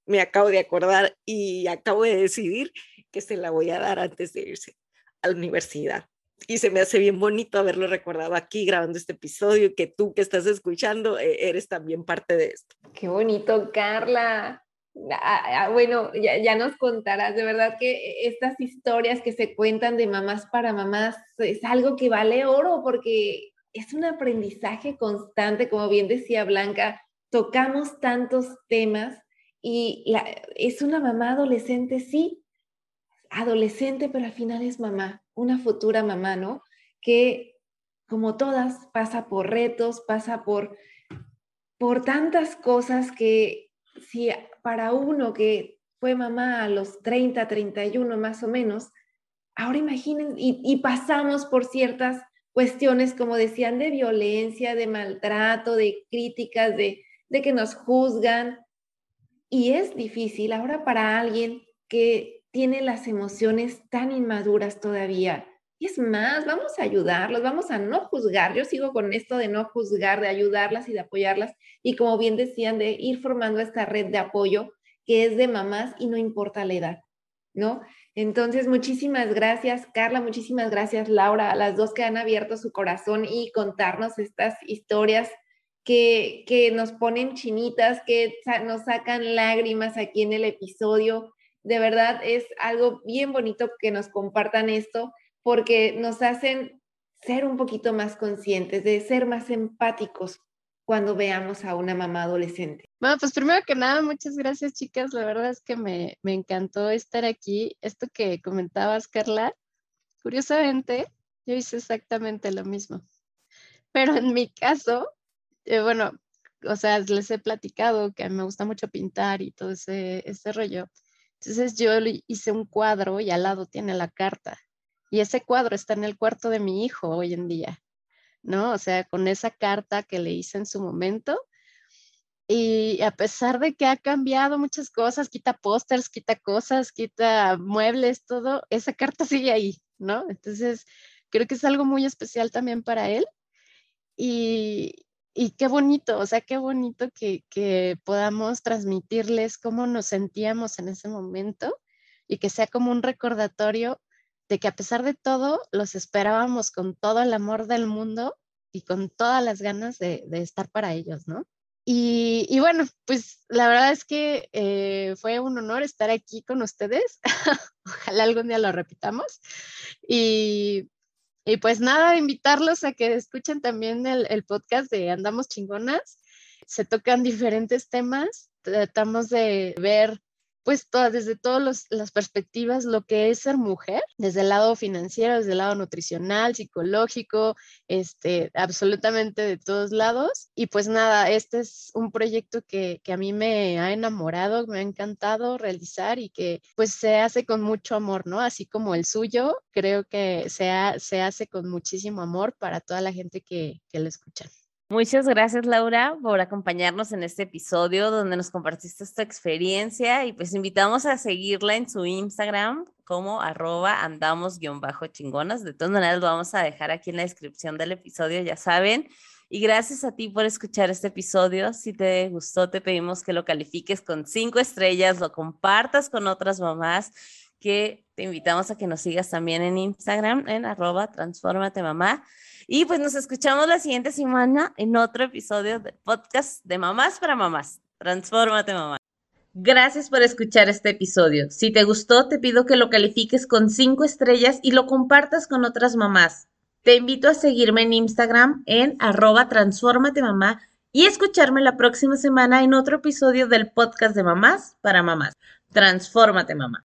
[SPEAKER 2] me acabo de acordar y acabo de decidir que se la voy a dar antes de irse a la universidad y se me hace bien bonito haberlo recordado aquí grabando este episodio, que tú que estás escuchando eh, eres también parte de esto.
[SPEAKER 3] Qué bonito, Carla. Ah, ah, bueno, ya, ya, nos contarás, de verdad que estas historias que se cuentan de mamás para mamás es algo que vale oro porque es un aprendizaje constante, como bien decía Blanca, tocamos tantos temas y es una mamá adolescente, sí, adolescente, pero al final es mamá una futura mamá, ¿no? Que como todas pasa por retos, pasa por, por tantas cosas que si para uno que fue mamá a los 30, 31 más o menos, ahora imaginen, y, pasamos por ciertas cuestiones, como decían, de violencia, de maltrato, de críticas, de, de que nos juzgan. Y es difícil ahora para alguien que tiene las emociones tan inmaduras todavía. Y es más, vamos a ayudarlos, vamos a no juzgar. Yo sigo con esto de no juzgar, de ayudarlas y de apoyarlas. Y como bien decían, de ir formando esta red de apoyo que es de mamás y no importa la edad, ¿no? Entonces, muchísimas gracias, Carla, muchísimas gracias, Laura, a las dos que han abierto su corazón y contarnos estas historias que, que nos ponen chinitas, que nos sacan lágrimas aquí en el episodio de verdad es algo bien bonito que nos compartan esto porque nos hacen ser un poquito más conscientes, de ser más empáticos cuando veamos a una mamá adolescente.
[SPEAKER 4] Bueno, pues primero que nada, muchas gracias chicas. La verdad es que me, encantó estar aquí. Esto que comentabas, Carla, curiosamente, yo hice exactamente lo mismo. Pero en mi caso, eh, bueno, o sea, les he platicado que me gusta mucho pintar y todo ese, ese rollo. Entonces yo hice un cuadro y al lado tiene la carta. Y ese cuadro está en el cuarto de mi hijo hoy en día, ¿no? O sea, con esa carta que le hice en su momento. Y a pesar de que ha cambiado muchas cosas, quita pósters, quita cosas, quita muebles, todo, esa carta sigue ahí, ¿no? Entonces, creo que es algo muy especial también para él. Y, y qué bonito, o sea, qué bonito que, podamos transmitirles cómo nos sentíamos en ese momento y que sea como un recordatorio de que a pesar de todo, los esperábamos con todo el amor del mundo y con todas las ganas de, estar para ellos, ¿no? Y, bueno, pues la verdad es que eh, fue un honor estar aquí con ustedes. Ojalá algún día lo repitamos. Y y pues nada, invitarlos a que escuchen también el, podcast de Andamos Chingonas. Se tocan diferentes temas, tratamos de ver pues todas, desde todas las perspectivas, lo que es ser mujer, desde el lado financiero, desde el lado nutricional, psicológico, este, absolutamente de todos lados. Y pues nada, este es un proyecto que, que a mí me ha enamorado, me ha encantado realizar y que pues se hace con mucho amor, ¿no? Así como el suyo, creo que se, se hace con muchísimo amor para toda la gente que, que lo escucha.
[SPEAKER 1] Muchas gracias, Laura, por acompañarnos en este episodio donde nos compartiste esta experiencia y pues invitamos a seguirla en su Instagram como arroba andamos-chingonas. De todas maneras, lo vamos a dejar aquí en la descripción del episodio, ya saben. Y gracias a ti por escuchar este episodio. Si te gustó, te pedimos que lo califiques con cinco estrellas, lo compartas con otras mamás, que te invitamos a que nos sigas también en Instagram en arroba transformate mamá. Y pues nos escuchamos la siguiente semana en otro episodio del podcast de Mamás para Mamás. Transfórmate, mamá. Gracias por escuchar este episodio. Si te gustó, te pido que lo califiques con cinco estrellas y lo compartas con otras mamás. Te invito a seguirme en Instagram en arroba mamá y escucharme la próxima semana en otro episodio del podcast de mamás para mamás. Transfórmate mamá.